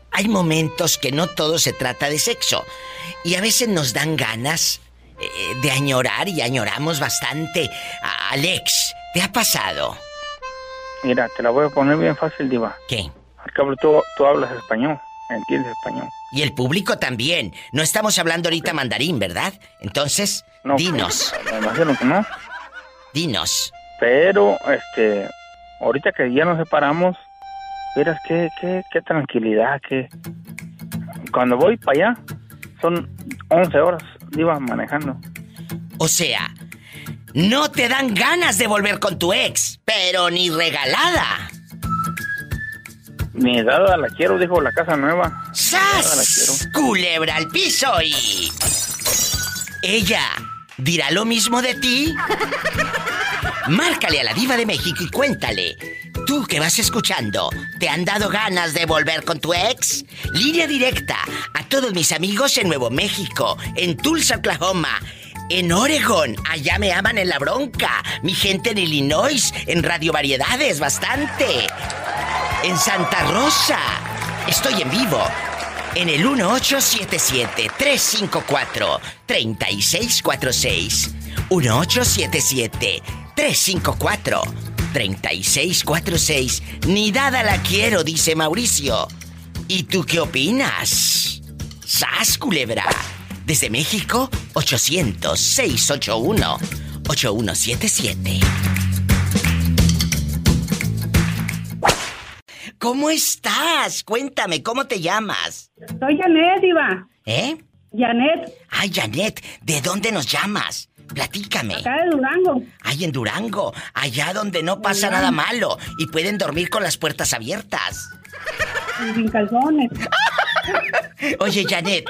Speaker 2: Hay momentos que no todo se trata de sexo. Y a veces nos dan ganas eh, de añorar y añoramos bastante a Alex. ¿Te ha pasado?
Speaker 18: Mira, te la voy a poner bien fácil, Diva.
Speaker 2: ¿Qué?
Speaker 18: Al cabo tú, tú hablas español, entiendes español.
Speaker 2: Y el público también. No estamos hablando ahorita mandarín, ¿verdad? Entonces,
Speaker 18: No,
Speaker 2: dinos.
Speaker 18: me imagino que no.
Speaker 2: Dinos.
Speaker 18: Pero, este, ahorita que ya nos separamos, verás qué, qué, qué tranquilidad, que cuando voy para allá, son 11 horas, Diva, manejando.
Speaker 2: O sea, no te dan ganas de volver con tu ex, pero ni regalada.
Speaker 18: Ni dada la quiero, dijo la casa nueva. La.
Speaker 2: ¡Sas! Culebra al piso y... Ella dirá lo mismo de ti. <laughs> Márcale a la diva de México y cuéntale. Tú que vas escuchando, ¿te han dado ganas de volver con tu ex? Línea directa a todos mis amigos en Nuevo México, en Tulsa, Oklahoma, en Oregon, allá me aman en la bronca. Mi gente en Illinois, en Radio Variedades, bastante. En Santa Rosa, estoy en vivo. En el 1877-354-3646. 1877-354-3646. Ni dada la quiero, dice Mauricio. ¿Y tú qué opinas? ¡Sas, culebra! Desde México, 800-681-8177. ¿Cómo estás? Cuéntame, ¿cómo te llamas?
Speaker 19: Soy Janet, Diva.
Speaker 2: ¿Eh?
Speaker 19: Janet.
Speaker 2: Ay, Janet, ¿de dónde nos llamas? Platícame.
Speaker 19: Acá de Durango.
Speaker 2: Ay, en Durango, allá donde no pasa nada malo y pueden dormir con las puertas abiertas.
Speaker 19: Y sin calzones. <laughs>
Speaker 2: Oye, Janet,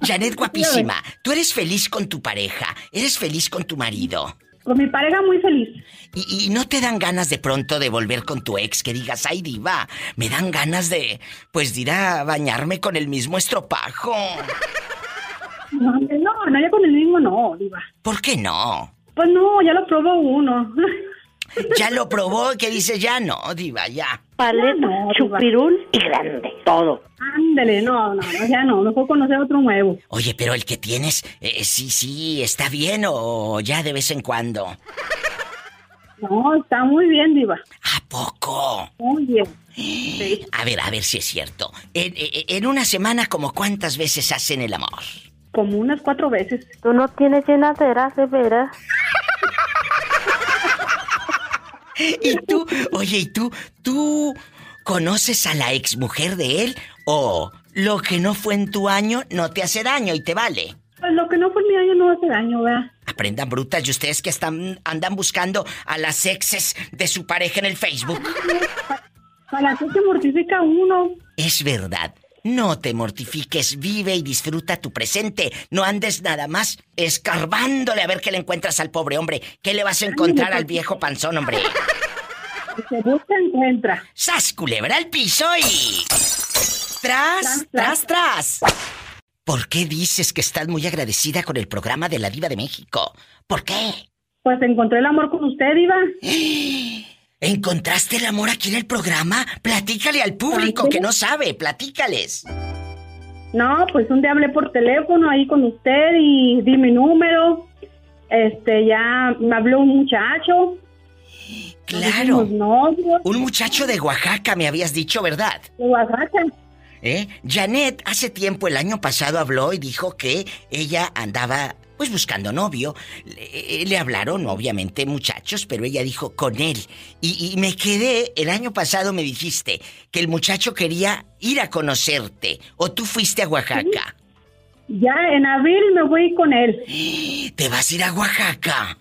Speaker 2: Janet guapísima, ¿tú eres feliz con tu pareja? ¿Eres feliz con tu marido?
Speaker 19: Con mi pareja muy feliz.
Speaker 2: ¿Y, y no te dan ganas de pronto de volver con tu ex que digas, ay diva, me dan ganas de, pues, de ir a bañarme con el mismo estropajo?
Speaker 19: No, no, no, ya con el no, Diva.
Speaker 2: ¿Por qué no?
Speaker 19: Pues no, ya lo probó uno. <laughs>
Speaker 2: Ya lo probó, que dice ya no, diva, ya.
Speaker 19: Paleta,
Speaker 20: chupirul y grande, todo.
Speaker 19: Ándale, no, no, no, ya no, mejor conocer otro nuevo.
Speaker 2: Oye, pero el que tienes, eh, sí, sí, está bien o ya de vez en cuando.
Speaker 19: No, está muy bien, Diva.
Speaker 2: ¿A poco?
Speaker 19: Muy bien. <gasps>
Speaker 2: A ver, a ver si es cierto. En, en- en una semana, ¿como cuántas veces hacen el amor?
Speaker 19: Como unas cuatro veces.
Speaker 6: Tú no tienes llenadera, de veras. <laughs>
Speaker 2: ¿Y tú? Oye, ¿y tú? ¿Tú conoces a la exmujer de él? ¿O lo que no fue en tu año no te hace daño y te vale?
Speaker 19: Pues lo que no fue en mi año no hace daño, ¿verdad?
Speaker 2: Aprendan brutas y ustedes que están andan buscando a las exes de su pareja en el Facebook.
Speaker 19: Para qué se mortifica uno.
Speaker 2: Es verdad. No te mortifiques, vive y disfruta tu presente. No andes nada más escarbándole a ver qué le encuentras al pobre hombre. ¿Qué le vas a encontrar al viejo panzón, hombre? <laughs>
Speaker 19: Se busca, encuentra.
Speaker 2: ¡Sas, culebra al piso y... ¡Tras, tras, tras! ¿Por qué dices que estás muy agradecida con el programa de la Diva de México? ¿Por qué?
Speaker 19: Pues encontré el amor con usted, Diva. <gasps>
Speaker 2: ¿Encontraste el amor aquí en el programa? Platícale al público que no sabe, platícales.
Speaker 19: No, pues un día hablé por teléfono ahí con usted y di mi número. Este, ya me habló un muchacho.
Speaker 2: Claro. Un muchacho de Oaxaca me habías dicho, ¿verdad?
Speaker 19: de Oaxaca.
Speaker 2: ¿Eh? Janet hace tiempo, el año pasado, habló y dijo que ella andaba, pues, buscando novio. Le, le hablaron, obviamente, muchachos, pero ella dijo con él. Y, y me quedé, el año pasado me dijiste que el muchacho quería ir a conocerte. ¿O tú fuiste a Oaxaca?
Speaker 19: Ya en abril me voy con él.
Speaker 2: ¿Te vas a ir a Oaxaca?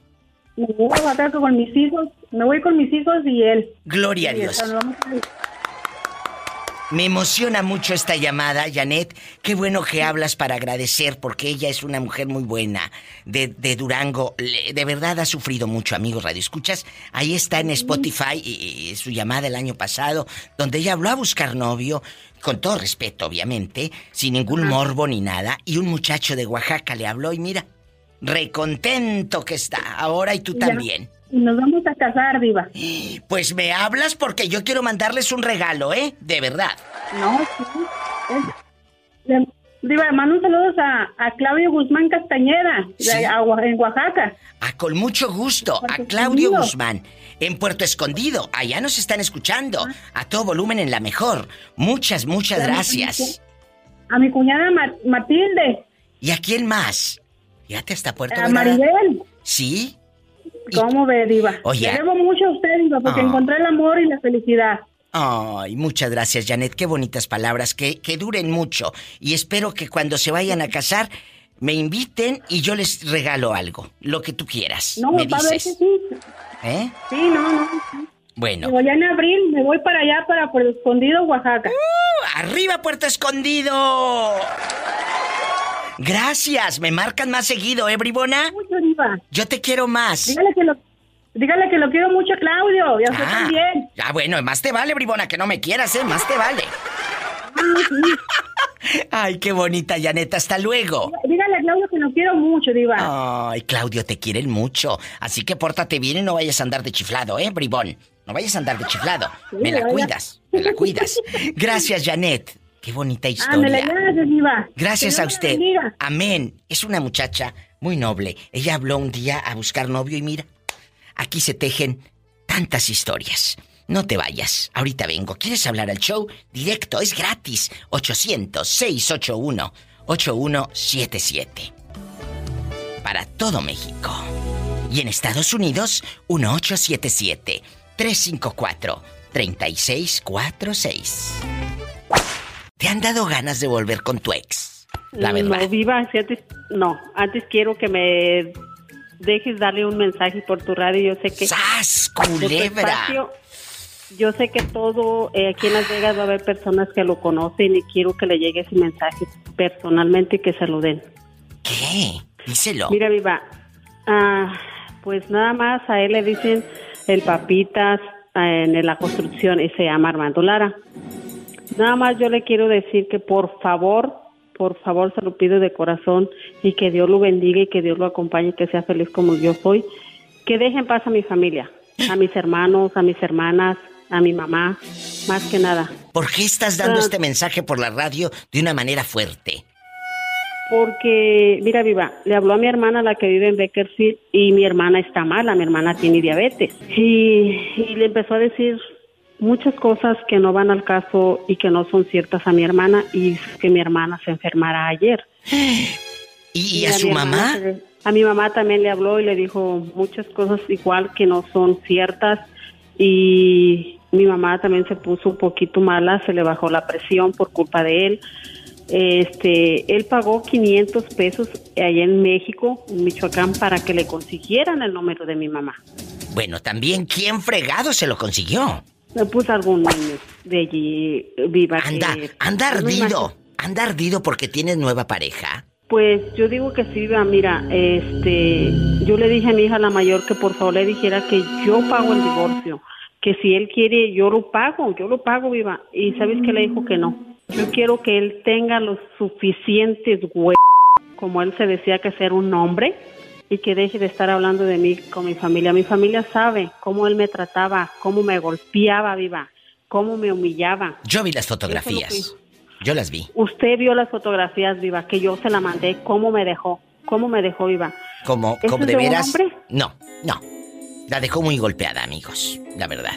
Speaker 19: Me voy a Oaxaca con mis hijos. Me voy con mis hijos y él.
Speaker 2: Gloria a Dios. Me emociona mucho esta llamada, Janet. Qué bueno que hablas para agradecer, porque ella es una mujer muy buena. De, de Durango. De verdad ha sufrido mucho, amigos Radio Escuchas. Ahí está en Spotify y, y su llamada el año pasado, donde ella habló a buscar novio, con todo respeto, obviamente, sin ningún morbo ni nada. Y un muchacho de Oaxaca le habló y mira, recontento que está. Ahora y tú también.
Speaker 19: Y nos vamos a casar, Diva.
Speaker 2: Pues me hablas porque yo quiero mandarles un regalo, ¿eh? De verdad.
Speaker 19: No, sí. Es- le, Diva, mando un saludo a, a Claudio Guzmán Castañeda, de- a Oa- en Oaxaca.
Speaker 2: Ah, con mucho gusto, a Claudio
Speaker 19: Escondido.
Speaker 2: Guzmán, en Puerto Escondido. Allá nos están escuchando, a todo volumen en la mejor. Muchas, muchas gracias.
Speaker 19: A mi cuñada Ma- Matilde,
Speaker 2: ¿Y a quién más? Fíjate hasta Puerto
Speaker 19: a. Maribel.
Speaker 2: ¿Sí?
Speaker 19: ¿Cómo ve, Diva?
Speaker 2: Oye.
Speaker 19: Le debo mucho a usted, Diva, porque
Speaker 2: Ah.
Speaker 19: encontré el amor y la felicidad.
Speaker 2: Ay, muchas gracias, Janet. Qué bonitas palabras, que, que duren mucho. Y espero que cuando se vayan a casar me inviten y yo les regalo algo, lo que tú quieras.
Speaker 19: No,
Speaker 2: me
Speaker 19: ver que
Speaker 2: dices.
Speaker 19: sí.
Speaker 2: ¿Eh?
Speaker 19: Sí, no, no. sí.
Speaker 2: Bueno.
Speaker 19: Digo, ya en abril me voy para allá, para Puerto Escondido, Oaxaca.
Speaker 2: ¡Uh! ¡Arriba, Puerto Escondido! Gracias, me marcan más seguido, ¿eh, Bribona?
Speaker 19: Mucho, Diva.
Speaker 2: Yo te quiero más.
Speaker 19: Dígale que lo, dígale que lo quiero mucho Claudio, y a usted
Speaker 2: Ah,
Speaker 19: también.
Speaker 2: ah, bueno, más te vale, Bribona, que no me quieras, ¿eh? Más te vale. Ay, <laughs> qué bonita, Janeta. Hasta luego.
Speaker 19: Dígale a Claudio que lo quiero mucho, Diva.
Speaker 2: Ay, Claudio, te quieren mucho. Así que pórtate bien y no vayas a andar de chiflado, ¿eh, bribón? No vayas a andar de chiflado. Me la
Speaker 19: vaya.
Speaker 2: cuidas, me la cuidas. <laughs> Gracias, Janet. Qué bonita historia.
Speaker 19: gracias, Diva.
Speaker 2: Gracias
Speaker 19: Que
Speaker 2: a usted. Amén. Es una muchacha muy noble. Ella habló un día a buscar novio y mira, aquí se tejen tantas historias. No te vayas. Ahorita vengo. ¿Quieres hablar al show? Directo, es gratis. 800-681-8177. Para todo México. Y en Estados Unidos, 1877-354-3646. ¿Te han dado ganas de volver con tu ex? La verdad.
Speaker 21: No, viva, si antes, no, antes quiero que me dejes darle un mensaje por tu radio. Yo sé que...
Speaker 2: ¡Sas, culebra!
Speaker 21: espacio, Yo sé que todo, eh, aquí en Las Vegas va a haber personas que lo conocen y quiero que le llegue ese mensaje personalmente y que se lo den.
Speaker 2: ¿Qué? Díselo.
Speaker 21: Mira, Viva, ah, pues nada más a él le dicen el papitas ah, en la construcción y se llama Armando Lara. Nada más yo le quiero decir que por favor, por favor se lo pido de corazón y que Dios lo bendiga y que Dios lo acompañe y que sea feliz como yo soy. Que deje en paz a mi familia, a mis hermanos, a mis hermanas, a mi mamá, más que nada.
Speaker 2: ¿Por qué estás dando
Speaker 21: Ah.
Speaker 2: este mensaje por la radio de una manera fuerte?
Speaker 21: Porque, mira, Viva, le habló a mi hermana, la que vive en Beckerfield, y mi hermana está mala, mi hermana tiene diabetes. Y, y le empezó a decir muchas cosas que no van al caso y que no son ciertas a mi hermana, y que mi hermana se enfermara ayer. <gasps>
Speaker 2: ¿Y,
Speaker 21: a
Speaker 2: a su
Speaker 21: hermana
Speaker 2: mamá?
Speaker 21: A mi mamá también le habló y le dijo muchas cosas igual que no son ciertas y mi mamá también se puso un poquito mala, se le bajó la presión por culpa de él. Este, él pagó 500 pesos allá en México, en Michoacán, para que le consiguieran el número de mi mamá.
Speaker 2: Bueno, también, ¿quién fregado se lo consiguió?
Speaker 21: Le puso algún niño de allí viva.
Speaker 2: Anda,
Speaker 21: que-
Speaker 2: anda
Speaker 21: me
Speaker 2: ardido. Anda ardido porque tienes nueva pareja.
Speaker 21: Pues yo digo que sí, va, mira, este, yo le dije a mi hija la mayor que por favor le dijera que yo pago el divorcio, que si él quiere yo lo pago, yo lo pago, viva. Y sabes que le dijo que no. Yo quiero que él tenga los suficientes huevos, como él se decía que ser un hombre, y que deje de estar hablando de mí con mi familia. Mi familia sabe cómo él me trataba, cómo me golpeaba, viva, cómo me humillaba.
Speaker 2: Yo vi las fotografías. Yo las vi.
Speaker 21: Usted vio las fotografías, Viva, que yo se la mandé, cómo me dejó, cómo me dejó, Viva.
Speaker 2: Como,
Speaker 21: ¿Eso
Speaker 2: como
Speaker 21: es
Speaker 2: de
Speaker 21: de un
Speaker 2: veras.
Speaker 21: hombre?
Speaker 2: No, no. La dejó muy golpeada, amigos. La verdad.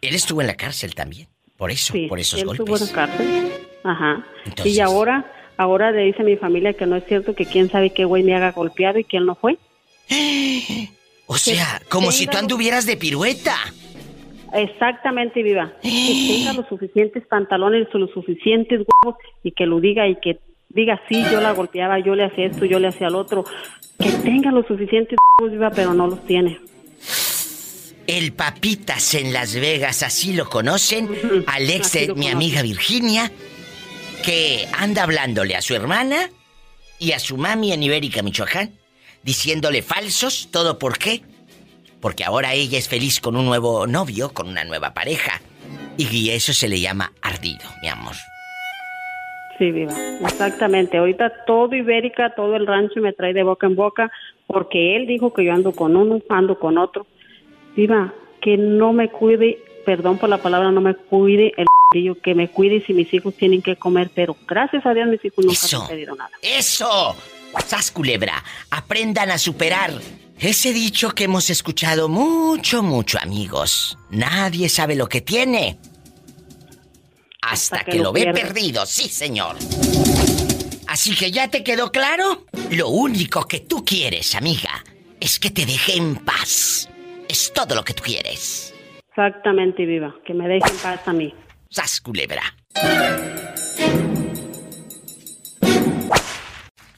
Speaker 2: Él estuvo en la cárcel también. Por eso,
Speaker 21: Sí,
Speaker 2: por esos
Speaker 21: él
Speaker 2: golpes.
Speaker 21: estuvo en la cárcel. Ajá.
Speaker 2: Entonces-
Speaker 21: Y ahora, ahora le dice a mi familia que no es cierto que quién sabe qué güey me haga golpeado y quién no fue. <gasps>
Speaker 2: O sea, como si tú anduvieras de pirueta.
Speaker 21: Exactamente, Viva. <gasps> Que tenga los suficientes pantalones, los suficientes huevos y que lo diga y que diga, sí, yo la golpeaba, yo le hacía esto, yo le hacía lo otro. Que tenga los suficientes huevos, Viva, pero no los tiene.
Speaker 2: El Papitas en Las Vegas, así lo conocen. Al ex
Speaker 21: así
Speaker 2: de
Speaker 21: lo
Speaker 2: mi amiga Virginia, que anda hablándole a su hermana y a su mami en Ibérica, Michoacán, diciéndole falsos. ¿Todo por qué? Porque ahora ella es feliz con un nuevo novio, con una nueva pareja. Y eso se le llama ardido, mi amor.
Speaker 21: Sí, Viva. Exactamente. Ahorita todo Ibérica, todo el rancho me trae de boca en boca porque él dijo que yo ando con uno, ando con otro. Viva, que no me cuide, perdón por la palabra, no me cuide el yo que me cuide si mis hijos tienen que comer, pero gracias a Dios mis hijos nunca
Speaker 2: Eso.
Speaker 21: me han pedido nada.
Speaker 2: ¡Eso! ¡Sas culebra! Aprendan a superar ese dicho que hemos escuchado mucho, mucho, amigos. Nadie sabe lo que tiene. Hasta, que, lo, ve
Speaker 21: pierde.
Speaker 2: perdido, sí, señor. Así que ya te quedó claro. Lo único que tú quieres, amiga, es que te deje en paz. Es todo lo que tú quieres.
Speaker 21: Exactamente, viva, que me dejen paz a mí.
Speaker 2: ¡Sas culebra!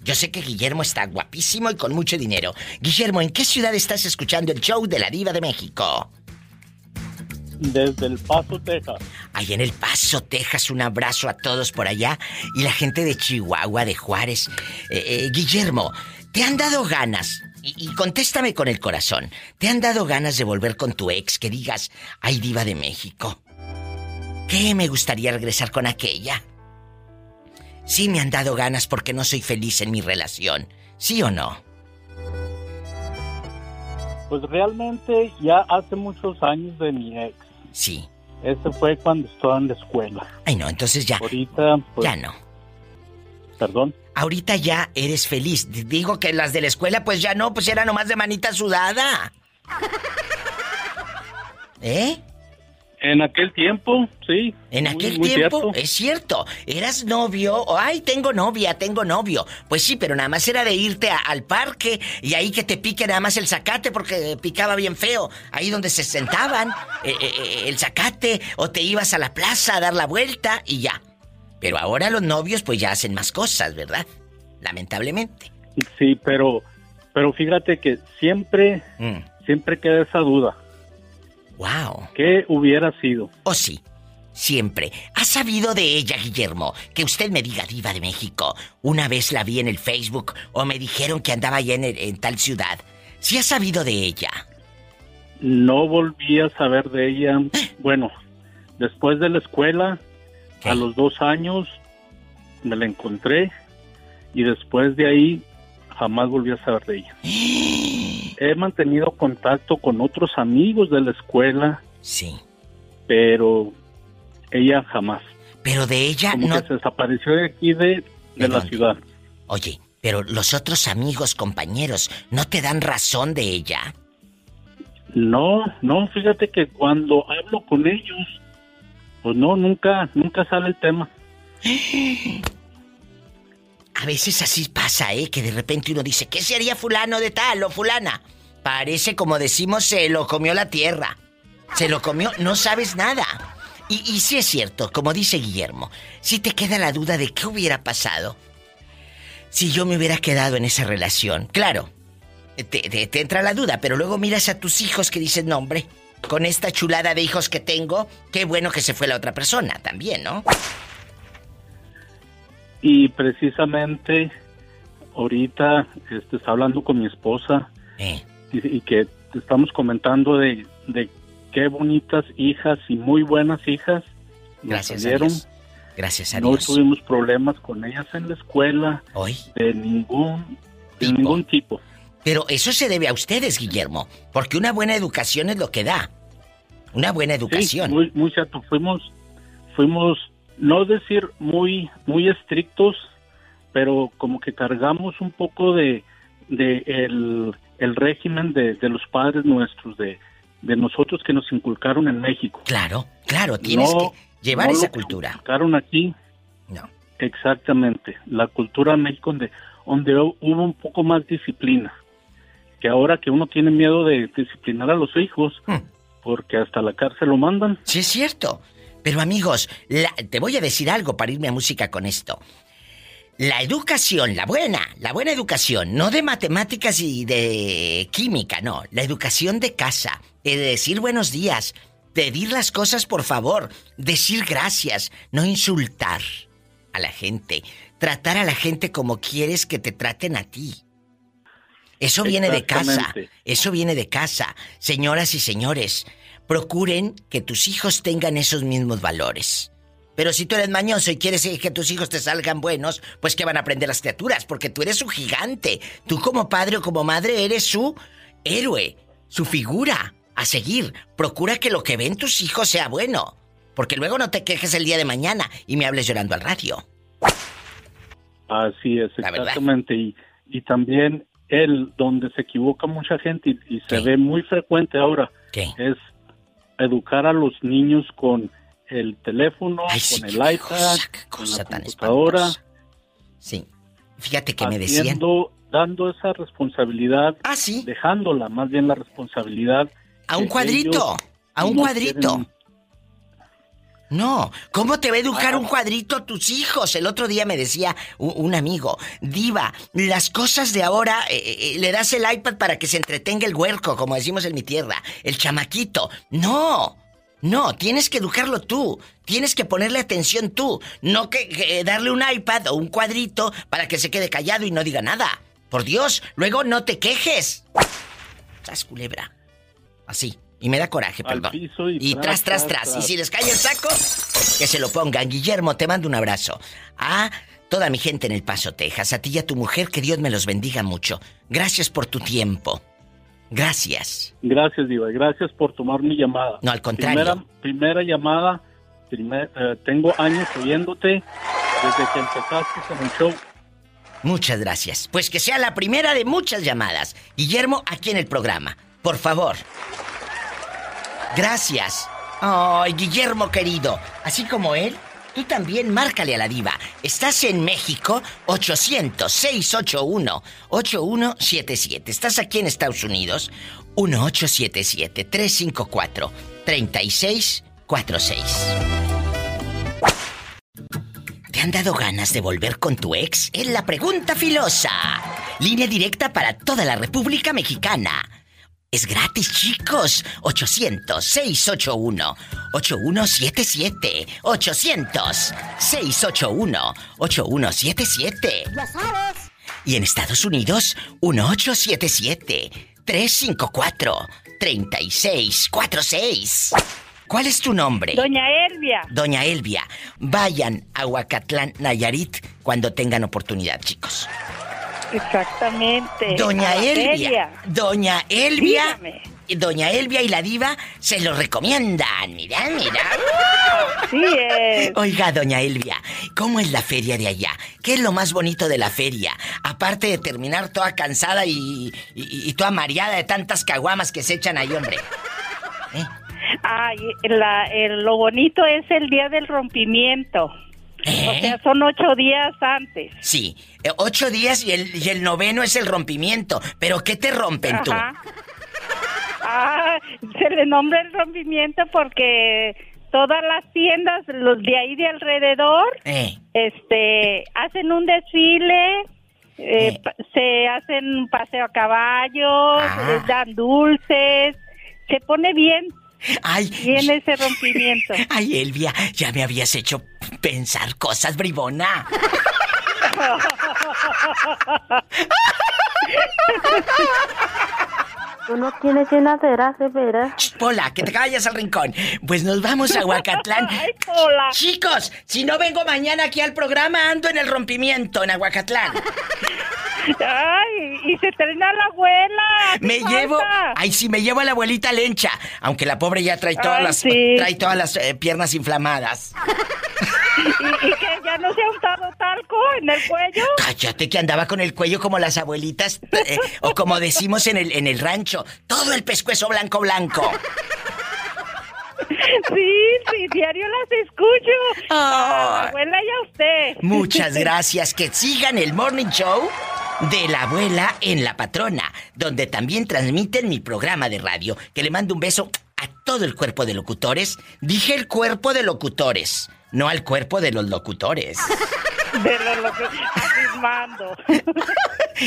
Speaker 2: Yo sé que Guillermo está guapísimo y con mucho dinero. Guillermo, ¿en qué ciudad estás escuchando el show de la Diva de México?
Speaker 22: Desde El Paso, Texas.
Speaker 2: Ahí en El Paso, Texas, un abrazo a todos por allá y la gente de Chihuahua, de Juárez. Eh, eh, Guillermo, ¿te han dado ganas? Y, y contéstame con el corazón. ¿Te han dado ganas de volver con tu ex que digas, ay diva de México? ¿Qué me gustaría regresar con aquella? Sí me han dado ganas porque no soy feliz en mi relación. ¿Sí o no?
Speaker 22: Pues realmente ya hace muchos años de mi ex.
Speaker 2: Sí.
Speaker 22: Ese fue cuando estaba en la escuela.
Speaker 2: Ay no, entonces ya.
Speaker 22: Ahorita, pues...
Speaker 2: Ya no.
Speaker 22: Perdón.
Speaker 2: Ahorita ya eres feliz. Digo que las de la escuela, pues ya no, pues era nomás de manita sudada. <laughs> ¿Eh?
Speaker 22: En aquel tiempo, sí.
Speaker 2: En aquel
Speaker 22: muy
Speaker 2: tiempo,
Speaker 22: cierto.
Speaker 2: es cierto, eras novio, o ay, tengo novia, tengo novio. Pues sí, pero nada más era de irte a- al parque y ahí que te pique nada más el zacate porque picaba bien feo. Ahí donde se sentaban, eh, eh, eh, el zacate, o te ibas a la plaza a dar la vuelta y ya. Pero ahora los novios pues ya hacen más cosas, ¿verdad? Lamentablemente.
Speaker 22: Sí, pero, pero fíjate que siempre, siempre queda esa duda.
Speaker 2: Wow.
Speaker 22: ¿Qué hubiera sido?
Speaker 2: Oh, sí. Siempre. ¿Has sabido de ella, Guillermo? Que usted me diga, Diva de México. Una vez la vi en el Facebook o me dijeron que andaba allá en, el- en tal ciudad. ¿Sí has sabido de ella?
Speaker 22: No volví a saber de ella. Bueno, después de la escuela, a los dos años, me la encontré y después de ahí jamás volví a saber de ella. He mantenido contacto con otros amigos de la escuela.
Speaker 2: Sí.
Speaker 22: Pero ella jamás.
Speaker 2: Pero de ella
Speaker 22: Como
Speaker 2: no...
Speaker 22: que se desapareció de aquí de, de la
Speaker 2: dónde?
Speaker 22: ciudad.
Speaker 2: Oye, pero los otros amigos, compañeros, ¿no te dan razón de ella?
Speaker 22: No, no, fíjate que cuando hablo con ellos, pues no, nunca, nunca sale el tema. <gasps>
Speaker 2: A veces así pasa, ¿eh? Que de repente uno dice, ¿qué se haría fulano de tal o fulana? Parece, como decimos, se lo comió la tierra. Se lo comió, no sabes nada. Y, y sí es cierto, como dice Guillermo, si te queda la duda de qué hubiera pasado si yo me hubiera quedado en esa relación. Claro, te, entra la duda, pero luego miras a tus hijos que dices, no, hombre, con esta chulada de hijos que tengo, qué bueno que se fue la otra persona también, ¿no?
Speaker 22: Y precisamente ahorita este, está hablando con mi esposa
Speaker 2: Eh.
Speaker 22: y, y que estamos comentando de, de qué bonitas hijas y muy buenas hijas nos
Speaker 2: Gracias a. Dios. Gracias a
Speaker 22: no
Speaker 2: Dios.
Speaker 22: tuvimos problemas con ellas en la escuela
Speaker 2: Hoy.
Speaker 22: de ningún de ningún tipo.
Speaker 2: Pero eso se debe a ustedes, Guillermo, porque una buena educación es lo que da. Una buena educación.
Speaker 22: Sí, muy, muy cierto. Fuimos, fuimos, no decir muy, muy estrictos, pero como que cargamos un poco de, de el, el régimen de, de los padres nuestros, de, de nosotros que nos inculcaron en México.
Speaker 2: Claro, claro, tienes
Speaker 22: No-
Speaker 2: que llevar
Speaker 22: no
Speaker 2: esa
Speaker 22: lo que
Speaker 2: cultura.
Speaker 22: inculcaron aquí.
Speaker 2: No.
Speaker 22: Exactamente. La cultura de México donde, donde hubo un poco más disciplina. Que ahora que uno tiene miedo de disciplinar a los hijos, porque hasta la cárcel lo mandan.
Speaker 2: Hmm. Sí, es cierto. Pero amigos, la- te voy a decir algo para irme a música con esto. La educación, la buena, la buena educación, no de matemáticas y de química, no, la educación de casa, de decir buenos días, pedir las cosas por favor, decir gracias, no insultar a la gente, tratar a la gente como quieres que te traten a ti. Eso viene de casa. Eso viene de casa. Señoras y señores, procuren que tus hijos tengan esos mismos valores. Pero si tú eres mañoso y quieres que tus hijos te salgan buenos, pues que van a aprender las criaturas, porque tú eres su gigante. Tú como padre o como madre eres su héroe, su figura a seguir. Procura que lo que ven tus hijos sea bueno. Porque luego no te quejes el día de mañana y me hables llorando al radio.
Speaker 22: Así es, exactamente. Y, y también él, donde se equivoca mucha gente y, se ve muy frecuente ahora, es educar a los niños con el teléfono, con el iPad, con la computadora.
Speaker 2: Sí. Fíjate que me decían.
Speaker 22: Dando esa responsabilidad.
Speaker 2: Ah, sí.
Speaker 22: Dejándola más bien la responsabilidad.
Speaker 2: A un cuadrito. A un cuadrito. No, ¿cómo te va a educar un cuadrito a tus hijos? El otro día me decía un, amigo, Diva, las cosas de ahora, eh, eh, eh, le das el iPad para que se entretenga el huerco, como decimos en mi tierra, el chamaquito. No, no, tienes que educarlo tú, tienes que ponerle atención tú, no que, darle un iPad o un cuadrito para que se quede callado y no diga nada. Por Dios, luego no te quejes. Chas culebra. Así. Y me da coraje, perdón. y, tras, tras, tras, Y si les cae el saco, que se lo pongan. Guillermo, te mando un abrazo. A toda mi gente en El Paso, Texas. A ti y a tu mujer, que Dios me los bendiga mucho. Gracias por tu tiempo. Gracias.
Speaker 22: Gracias, Diva. Gracias por tomar mi llamada.
Speaker 2: No, al contrario.
Speaker 22: Primera, llamada. Eh, tengo años oyéndote desde que empezaste en el show.
Speaker 2: Muchas gracias. Pues que sea la primera de muchas llamadas. Guillermo, aquí en el programa. Por favor. Gracias. Ay, Guillermo querido, así como él, tú también márcale a la diva. Estás en México, 800-681-8177. Estás aquí en Estados Unidos, 1877-354-3646. ¿Te han dado ganas de volver con tu ex? Es la pregunta filosa. Línea directa para toda la República Mexicana. Es gratis, chicos. 800-681-8177. 800-681-8177. Ya sabes. Y en Estados Unidos, 1877-354-3646. ¿Cuál es tu nombre?
Speaker 23: Doña Elvia.
Speaker 2: Doña Elvia. Vayan a Huacatlán, Nayarit, cuando tengan oportunidad, chicos.
Speaker 23: Exactamente.
Speaker 2: Doña Elvia. Doña Elvia. Doña Elvia y la diva se lo recomiendan. Mira, mira. <laughs>
Speaker 23: Sí es.
Speaker 2: Oiga, doña Elvia, ¿cómo es la feria de allá? ¿Qué es lo más bonito de la feria? Aparte de terminar toda cansada y, toda mareada de tantas caguamas que se echan ahí, hombre.
Speaker 23: ¿Eh? Ay, lo bonito es el día del rompimiento. O ¿Eh? sea, son ocho días antes.
Speaker 2: Sí, eh, ocho días y el, y el noveno es el rompimiento. ¿Pero qué te rompen tú?
Speaker 23: Ah, se le nombra el rompimiento porque todas las tiendas, los de ahí de alrededor,
Speaker 2: eh.
Speaker 23: este, hacen un desfile, se hacen un paseo a caballos,
Speaker 2: Ah.
Speaker 23: les dan dulces, se pone bien.
Speaker 2: Ay.
Speaker 23: Bien ese rompimiento. <laughs>
Speaker 2: Ay, Elvia, ya me habías hecho pensar cosas, bribona. <laughs>
Speaker 6: Tú no tienes llenaderas, de veras.
Speaker 2: Pola, que te calles al rincón. Pues nos vamos a Huacatlán. <laughs>
Speaker 23: Ay, Pola.
Speaker 2: Chicos, si no vengo mañana aquí al programa, ando en el rompimiento en Aguacatlán.
Speaker 23: Ay, y se estrena la abuela. ¿qué
Speaker 2: Me
Speaker 23: falta?
Speaker 2: llevo, ay sí, me llevo a la abuelita Lencha, aunque la pobre ya trae todas
Speaker 23: Ay,
Speaker 2: las,
Speaker 23: sí.
Speaker 2: trae todas las eh, piernas inflamadas. <laughs>
Speaker 23: ¿Y, y no se ha untado talco en el cuello?
Speaker 2: Cállate que andaba con el cuello como las abuelitas, eh, o como decimos en el, en el rancho, todo el pescuezo blanco blanco.
Speaker 23: Sí, sí, diario las escucho. A la abuela y a usted.
Speaker 2: Muchas <laughs> gracias. Que sigan el Morning Show de la abuela en La Patrona, donde también transmiten mi programa de radio. Que le mando un beso a todo el cuerpo de locutores. Dije el cuerpo de locutores, no al cuerpo de los locutores.
Speaker 23: De lo, lo que afirmando.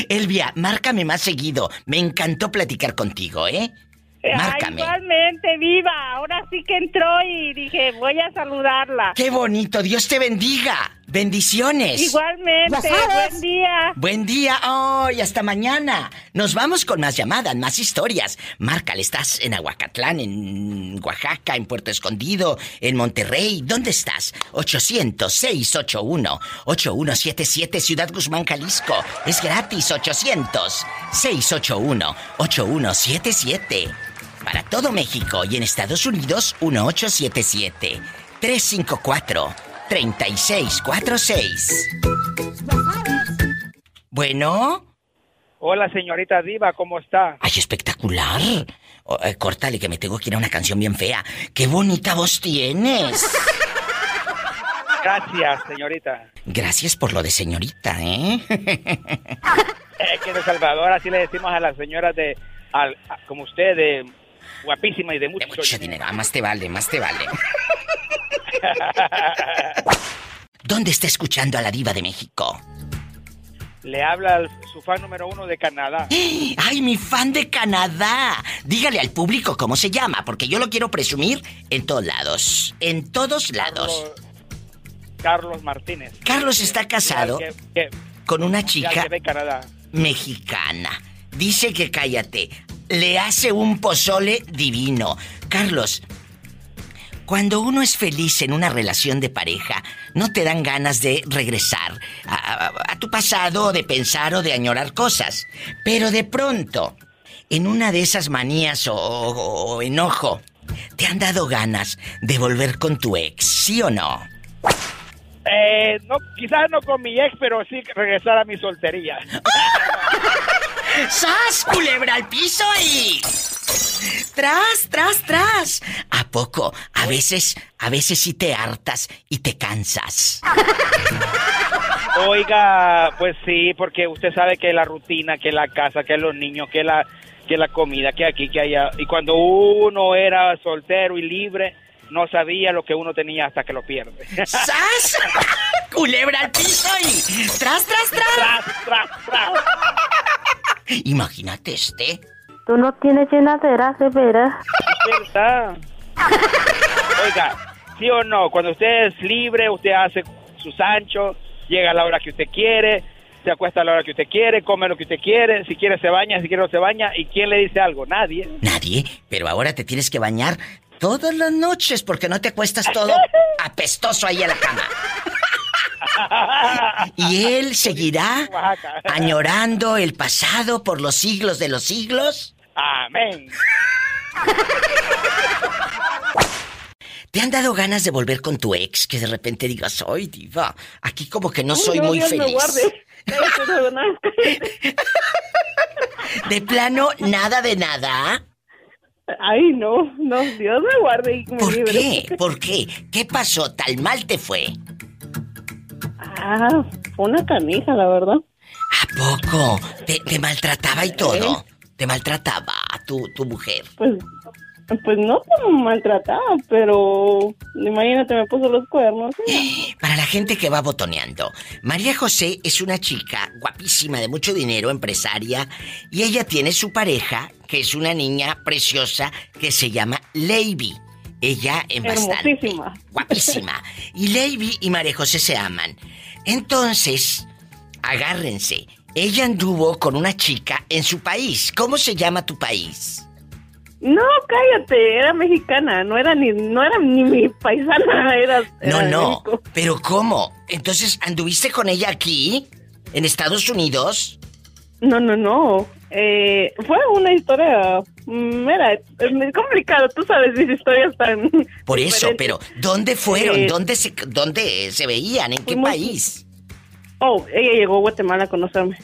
Speaker 2: Elvia, márcame más seguido. Me encantó platicar contigo, ¿eh?
Speaker 23: Ay,
Speaker 2: Márcame.
Speaker 23: igualmente, viva. Ahora sí que entró y dije, voy a saludarla.
Speaker 2: ¡Qué bonito! Dios te bendiga. Bendiciones.
Speaker 23: Igualmente, buen día.
Speaker 2: Buen día, oh, y hasta mañana. Nos vamos con más llamadas, más historias. Márcale, estás en Aguacatlán, en Oaxaca, en Puerto Escondido, en Monterrey. ¿Dónde estás? 800-681-8177, Ciudad Guzmán, Jalisco. Es gratis, 800-681-8177. Para todo México y en Estados Unidos, 1877. 354-3646. Bueno.
Speaker 18: Hola, señorita Diva, ¿cómo está?
Speaker 2: ¡Ay, espectacular! Oh, eh, córtale, que me tengo que ir a una canción bien fea. ¡Qué bonita voz tienes! <laughs>
Speaker 18: Gracias, señorita.
Speaker 2: Gracias por lo de señorita, ¿eh? <laughs>
Speaker 18: Eh, que El Salvador así le decimos a las señoras de, al- a- como usted, de guapísima y de mucho,
Speaker 2: Mucho dinero. Ah, más te vale, más te vale. <laughs> ¿Dónde está escuchando a la diva de México?
Speaker 18: Le habla al- su fan número uno de Canadá. <gasps>
Speaker 2: ¡Ay, mi fan de Canadá! Dígale al público cómo se llama, porque yo lo quiero presumir en todos lados. En todos lados.
Speaker 18: Carlos Martínez.
Speaker 2: Carlos está casado
Speaker 18: Que- que-
Speaker 2: con una chica
Speaker 18: ve Canadá.
Speaker 2: mexicana. Dice que cállate. Le hace un pozole divino. Carlos, cuando uno es feliz en una relación de pareja, no te dan ganas de regresar a, a- a tu pasado, de pensar o de añorar cosas. Pero de pronto, en una de esas manías o, o- o enojo, te han dado ganas de volver con tu ex, ¿sí o no?
Speaker 18: Eh, no, quizás no con mi ex, pero sí regresar a mi soltería. <laughs>
Speaker 2: ¡Sas, culebra al piso y... Tras, tras, tras. ¿A poco? A veces, a veces sí te hartas y te cansas.
Speaker 18: Oiga, pues sí, porque usted sabe que la rutina, que la casa, que los niños, que la, que la comida, que aquí, que allá. Y cuando uno era soltero y libre, no sabía lo que uno tenía hasta que lo pierde.
Speaker 2: ¡Sas! Culebra al piso y... Tras, tras, tras.
Speaker 18: Tras, tras,
Speaker 2: Imagínate este.
Speaker 6: Tú no tienes llenadera, de veras.
Speaker 18: Es verdad. Oiga, sí o no, cuando usted es libre, usted hace su sancho, llega a la hora que usted quiere, se acuesta a la hora que usted quiere, come lo que usted quiere, si quiere se baña, si quiere no se baña, ¿y quién le dice algo? Nadie.
Speaker 2: Nadie, pero ahora te tienes que bañar todas las noches porque no te acuestas todo <laughs> apestoso ahí a la cama. <laughs> Y él seguirá añorando el pasado por los siglos de los siglos.
Speaker 18: Amén.
Speaker 2: ¿Te han dado ganas de volver con tu ex? Que de repente digas, ¡ay, diva! Aquí como que no
Speaker 24: Uy,
Speaker 2: soy
Speaker 24: no,
Speaker 2: muy
Speaker 24: Dios me
Speaker 2: feliz.
Speaker 24: guarde. Satanás. <laughs>
Speaker 2: De plano, nada de nada.
Speaker 24: Ay, no, no, Dios me guarde y me
Speaker 2: ¿Por
Speaker 24: libre.
Speaker 2: qué? ¿Por qué? ¿Qué pasó? ¿Tal mal te fue?
Speaker 24: Ah, fue una canija, la verdad.
Speaker 2: ¿A poco? ¿Te, te maltrataba y todo? ¿Te maltrataba tu, tu mujer?
Speaker 24: Pues, pues no como maltratada, pero imagínate, me puso los cuernos. <gasps>
Speaker 2: Para la gente que va botoneando, María José es una chica guapísima, de mucho dinero, empresaria, y ella tiene su pareja, que es una niña preciosa, que se llama Lady. Ella en bastante.
Speaker 24: Hermosísima.
Speaker 2: Guapísima. Y Lady y María José se aman. Entonces, agárrense. Ella anduvo con una chica en su país. ¿Cómo se llama tu país?
Speaker 24: No, cállate, era mexicana, no era ni, no era ni mi paisana, era,
Speaker 2: No,
Speaker 24: era
Speaker 2: no.
Speaker 24: México.
Speaker 2: ¿Pero cómo? Entonces, ¿anduviste con ella aquí? ¿En Estados Unidos?
Speaker 24: No, no, no. Eh, fue una historia. mm, Era es muy complicado, tú sabes mis historias tan.
Speaker 2: Por eso, pero ¿dónde fueron?
Speaker 24: Eh,
Speaker 2: ¿Dónde se, dónde se veían? ¿En qué
Speaker 24: fuimos-
Speaker 2: país?
Speaker 24: Oh, ella llegó a Guatemala a conocerme.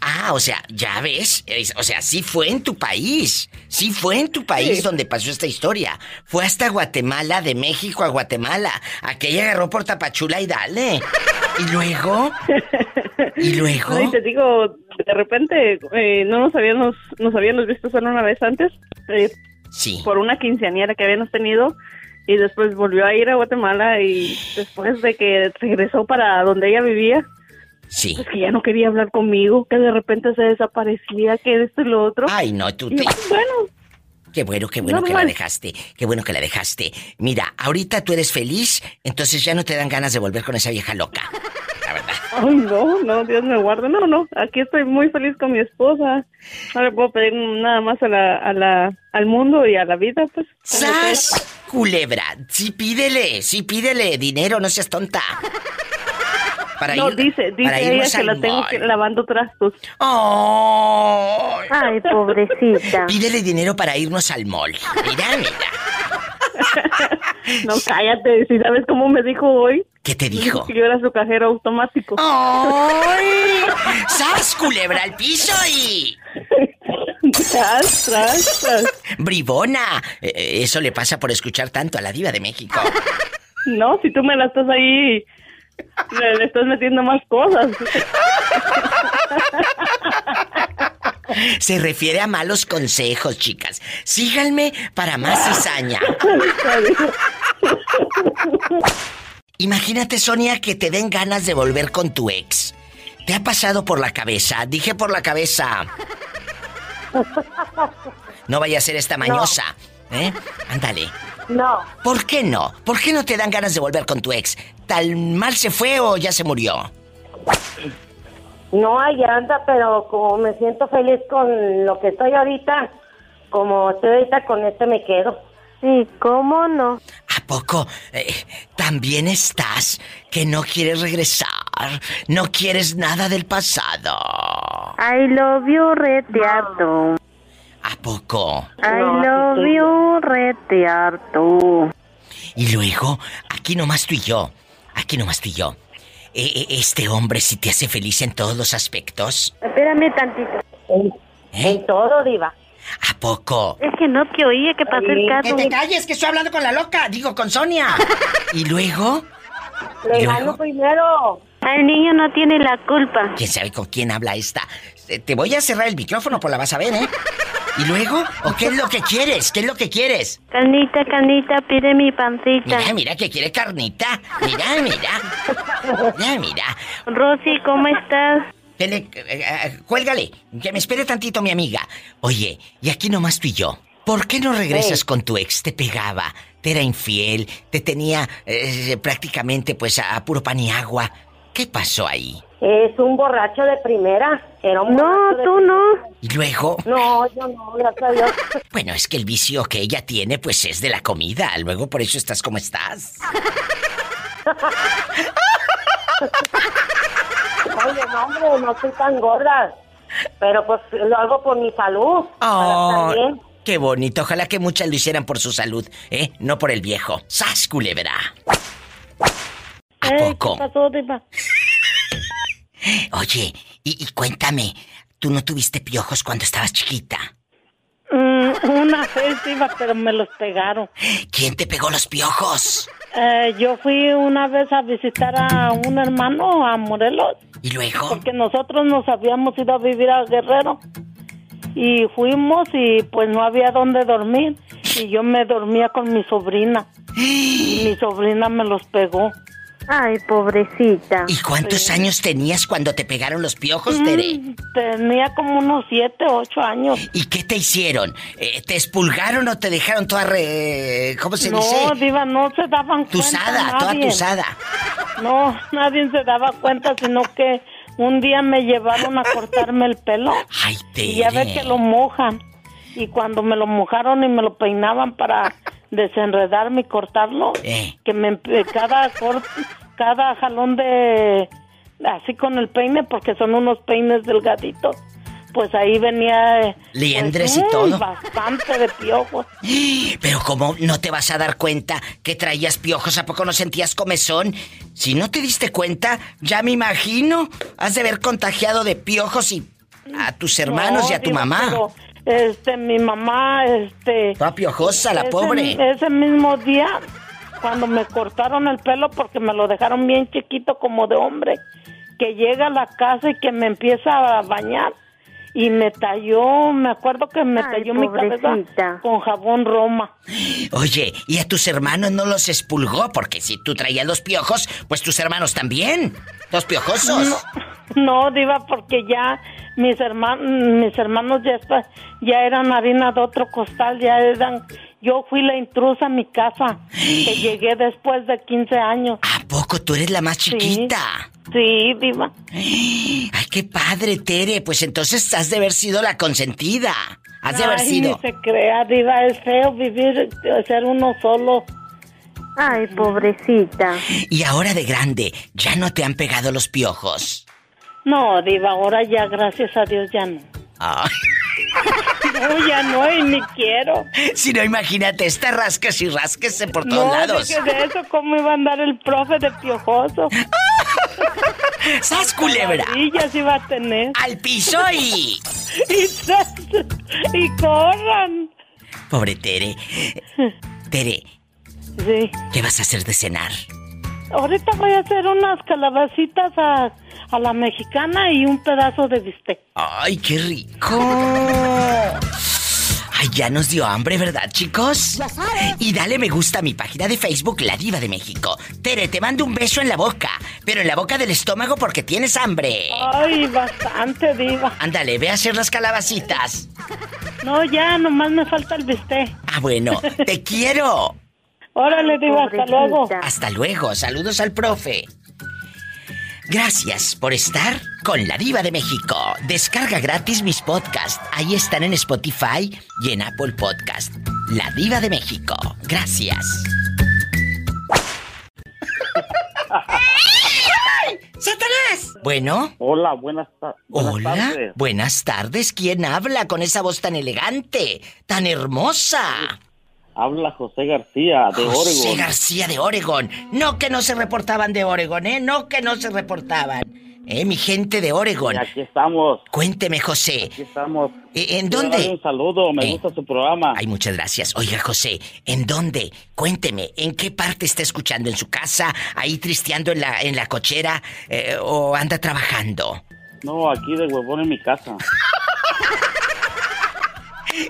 Speaker 2: Ah, o sea, ya ves, es- o sea, sí fue en tu país, sí fue en tu país
Speaker 24: Sí.
Speaker 2: donde pasó esta historia. Fue hasta Guatemala, de México a Guatemala. Aquella agarró por Tapachula y dale. Y luego, y luego, <laughs>
Speaker 24: No, y te digo, de repente eh, no nos habíamos, nos habíamos visto solo una vez antes. eh,
Speaker 2: Sí.
Speaker 24: Por una quinceañera que habíamos tenido. Y después volvió a ir a Guatemala y después de que regresó para donde ella vivía,
Speaker 2: sí.
Speaker 24: pues que ya no quería hablar conmigo, que de repente se desaparecía, que esto y lo otro.
Speaker 2: Ay, no, tú te...
Speaker 24: bueno,
Speaker 2: Qué bueno, qué bueno que la
Speaker 24: Normal.
Speaker 2: dejaste. Qué bueno que la dejaste. Mira, ahorita tú eres feliz, entonces ya no te dan ganas de volver con esa vieja loca. La verdad.
Speaker 24: Ay, no, no, Dios me guarde. No, no, aquí estoy muy feliz con mi esposa. No le puedo pedir nada más a la, a la, al mundo y a la vida, pues.
Speaker 2: ¡Sas! Culebra, sí pídele, sí pídele dinero, no seas tonta. Para
Speaker 24: no,
Speaker 2: ir-
Speaker 24: dice, dice
Speaker 2: para
Speaker 24: ella que la tengo que lavando trastos.
Speaker 2: ¡Ay!
Speaker 6: Ay, pobrecita. <laughs>
Speaker 2: Pídele dinero para irnos al mall. Mira, mira. <laughs>
Speaker 25: No, cállate. Si sabes cómo me dijo hoy.
Speaker 2: ¿Qué te dijo?
Speaker 25: Que yo era su cajero automático.
Speaker 2: ¡Ay! <laughs> ¡Sas, culebra al piso y...
Speaker 25: Tras, tras, tras.
Speaker 2: Bribona. Eh, Eso le pasa por escuchar tanto a la diva de México.
Speaker 25: No, si tú me la estás ahí, le, le estás metiendo más cosas.
Speaker 2: Se refiere a malos consejos, chicas. Síganme para más cizaña. Imagínate, Sonia, que te den ganas de volver con tu ex. ¿Te ha pasado por la cabeza? Dije por la cabeza. No vaya a ser esta mañosa. ¿Eh? Ándale.
Speaker 20: No.
Speaker 2: ¿Por qué no? ¿Por qué no te dan ganas de volver con tu ex? ¿Tal mal se fue o ya se murió?
Speaker 20: No hay anda, pero como me siento feliz con lo que estoy ahorita, como estoy ahorita con este me quedo.
Speaker 6: Sí, ¿cómo no?
Speaker 2: ¿A poco eh, también estás que no quieres regresar? No quieres nada del pasado.
Speaker 6: I love you.
Speaker 2: ¿A poco?
Speaker 6: I love you, retearto.
Speaker 2: Y luego, aquí nomás tú y yo. Aquí nomás tú y yo. Eh, eh, ¿Este hombre sí te hace feliz en todos los aspectos?
Speaker 6: Espérame tantito.
Speaker 20: En todo, diva.
Speaker 2: ¿A poco?
Speaker 6: Es que no te oía que pasó el
Speaker 2: Que
Speaker 6: carro.
Speaker 2: te calles, que estoy hablando con la loca. Digo, con Sonia. ¿Y luego?
Speaker 20: Le
Speaker 2: ¿Y
Speaker 20: gano
Speaker 2: luego?
Speaker 20: primero.
Speaker 6: El niño no tiene la culpa.
Speaker 2: ¿Quién sabe con quién habla esta? Eh, Te voy a cerrar el micrófono, pues la vas a ver, ¿eh? ¿Y luego? ¿O qué es lo que quieres? ¿Qué es lo que quieres?
Speaker 6: Carnita, carnita, pide mi pancita.
Speaker 2: Mira, mira que quiere carnita. Mira, mira. Mira, mira.
Speaker 6: Rosy, ¿cómo estás?
Speaker 2: Que le- eh, eh, cuélgale, que me espere tantito mi amiga. Oye, y aquí nomás tú y yo. ¿Por qué no regresas con tu ex? Te pegaba, te era infiel, te tenía eh, prácticamente pues a, a puro pan y agua. ¿Qué pasó ahí?
Speaker 20: Es un borracho de primera. Era un
Speaker 6: No,
Speaker 20: borracho de
Speaker 6: tú no.
Speaker 2: Y luego,
Speaker 20: No, yo no, gracias a Dios. <laughs>
Speaker 2: bueno, es que el vicio que ella tiene pues es de la comida. Luego por eso estás como estás.
Speaker 20: Oye, no, hombre, no estoy tan gorda. Pero pues lo hago por mi salud.
Speaker 2: Oh,
Speaker 20: bien.
Speaker 2: qué bonito. Ojalá que muchas lo hicieran por su salud, ¿eh? No por el viejo. ¡Sas, culebra! ¿A poco?
Speaker 6: ¿Qué pasó, diva?
Speaker 2: Oye, y, y cuéntame, ¿tú no tuviste piojos cuando estabas chiquita?
Speaker 25: Mm, una vez, diva, pero me los pegaron.
Speaker 2: ¿Quién te pegó los piojos?
Speaker 25: Eh, yo fui una vez a visitar a un hermano a Morelos.
Speaker 2: ¿Y luego?
Speaker 25: Porque nosotros nos habíamos ido a vivir a Guerrero. Y fuimos y pues no había dónde dormir. Y yo me dormía con mi sobrina. Y mi sobrina me los pegó.
Speaker 6: Ay, pobrecita.
Speaker 2: ¿Y cuántos años tenías cuando te pegaron los piojos, Tere?
Speaker 25: Tenía como unos siete, ocho años.
Speaker 2: ¿Y qué te hicieron? Eh, ¿Te expulgaron o te dejaron toda re... ¿Cómo se
Speaker 25: no,
Speaker 2: dice?
Speaker 25: diva, no se daban cuenta
Speaker 2: Tusada, toda tusada.
Speaker 25: No, nadie se daba cuenta, sino que un día me llevaron a cortarme el pelo.
Speaker 2: Ay,
Speaker 25: Y ya ve
Speaker 2: Tere.
Speaker 25: que lo mojan. Y cuando me lo mojaron y me lo peinaban para desenredarme y cortarlo,
Speaker 2: Eh.
Speaker 25: que me empe- cada cort- <laughs> cada jalón de así con el peine porque son unos peines delgaditos. Pues ahí venía eh,
Speaker 2: Liendres
Speaker 25: pues,
Speaker 2: y todo.
Speaker 25: Bastante de piojos. <gasps>
Speaker 2: Pero ¿cómo no te vas a dar cuenta que traías piojos? ¿A poco no sentías comezón? Si no te diste cuenta, ya me imagino. Has de haber contagiado de piojos y a tus hermanos
Speaker 25: No,
Speaker 2: y a tu mamá.
Speaker 25: pero, este, mi mamá, este...
Speaker 2: Toda piojosa, la
Speaker 25: ese-
Speaker 2: pobre.
Speaker 25: Ese mismo día, cuando me cortaron el pelo porque me lo dejaron bien chiquito como de hombre, que llega a la casa y que me empieza a bañar y me talló, me acuerdo que me
Speaker 6: Ay,
Speaker 25: talló mi cabeza con jabón Roma.
Speaker 2: Oye, ¿y a tus hermanos no los expulgó? Porque si tú traías los piojos, pues tus hermanos también. Los piojosos.
Speaker 25: No, diva, porque ya mis hermanos, mis hermanos ya está, ya eran harina de otro costal, ya eran, yo fui la intrusa a mi casa, que <gasps> llegué después de 15 años.
Speaker 2: ¿A poco tú eres la más chiquita?
Speaker 25: Sí, diva. <gasps>
Speaker 2: Ay, qué padre, Tere. Pues entonces has de haber sido la consentida. Has de haber
Speaker 25: Ay,
Speaker 2: sido.
Speaker 25: ni se crea, diva, es feo vivir, eh, ser uno solo.
Speaker 6: Ay, pobrecita.
Speaker 2: Y ahora de grande, ¿ya no te han pegado los piojos?
Speaker 25: No, diva, ahora ya, gracias a Dios, ya no.
Speaker 2: Ay.
Speaker 23: No, ya no, y ni quiero.
Speaker 2: Si no, imagínate, está rasques y rasquese por todos
Speaker 23: no,
Speaker 2: lados.
Speaker 23: deje de eso, ¿cómo iba a andar el profe de piojoso? <laughs>
Speaker 2: ¡Sas, culebra!
Speaker 23: Y ya sí va a tener.
Speaker 2: ¡Al piso y... <laughs>
Speaker 23: y, tras- y corran.
Speaker 2: Pobre Tere. Tere,
Speaker 23: Sí.
Speaker 2: ¿qué vas a hacer de cenar?
Speaker 23: Ahorita voy a hacer unas calabacitas a, a la mexicana y un pedazo de bistec.
Speaker 2: ¡Ay, qué rico! Ay, ya nos dio hambre, ¿verdad, chicos?
Speaker 23: Ya sabes.
Speaker 2: Y dale me gusta a mi página de Facebook, La Diva de México. Tere, te mando un beso en la boca, pero en la boca del estómago porque tienes hambre.
Speaker 23: Ay, bastante, diva.
Speaker 2: Ándale, ve a hacer las calabacitas.
Speaker 23: No, ya, nomás me falta el bistec.
Speaker 2: Ah, bueno, te quiero.
Speaker 23: Órale, diva, hasta luego.
Speaker 2: Hasta luego, saludos al profe. Gracias por estar con la diva de México. Descarga gratis mis podcasts. Ahí están en Spotify y en Apple Podcast. La diva de México. Gracias. ¡Satanás! Bueno.
Speaker 26: Hola, buenas, ta- buenas
Speaker 2: Hola.
Speaker 26: tardes.
Speaker 2: Buenas tardes. ¿Quién habla con esa voz tan elegante, tan hermosa?
Speaker 26: Habla José García de
Speaker 2: José
Speaker 26: Oregon.
Speaker 2: García de Oregon. No que no se reportaban de Oregon, ¿eh? No que no se reportaban. ¿Eh? Mi gente de Oregon.
Speaker 26: Y aquí estamos.
Speaker 2: Cuénteme, José.
Speaker 26: Aquí estamos.
Speaker 2: ¿E- ¿En
Speaker 26: Quiero
Speaker 2: dónde?
Speaker 26: Un saludo, me
Speaker 2: Eh.
Speaker 26: gusta su programa.
Speaker 2: Ay, muchas gracias. Oiga, José, ¿en dónde? Cuénteme, ¿en qué parte está escuchando? ¿En su casa? ¿Ahí tristeando en la, en la cochera? Eh, ¿O anda trabajando?
Speaker 26: No, aquí de huevón en mi casa. <laughs>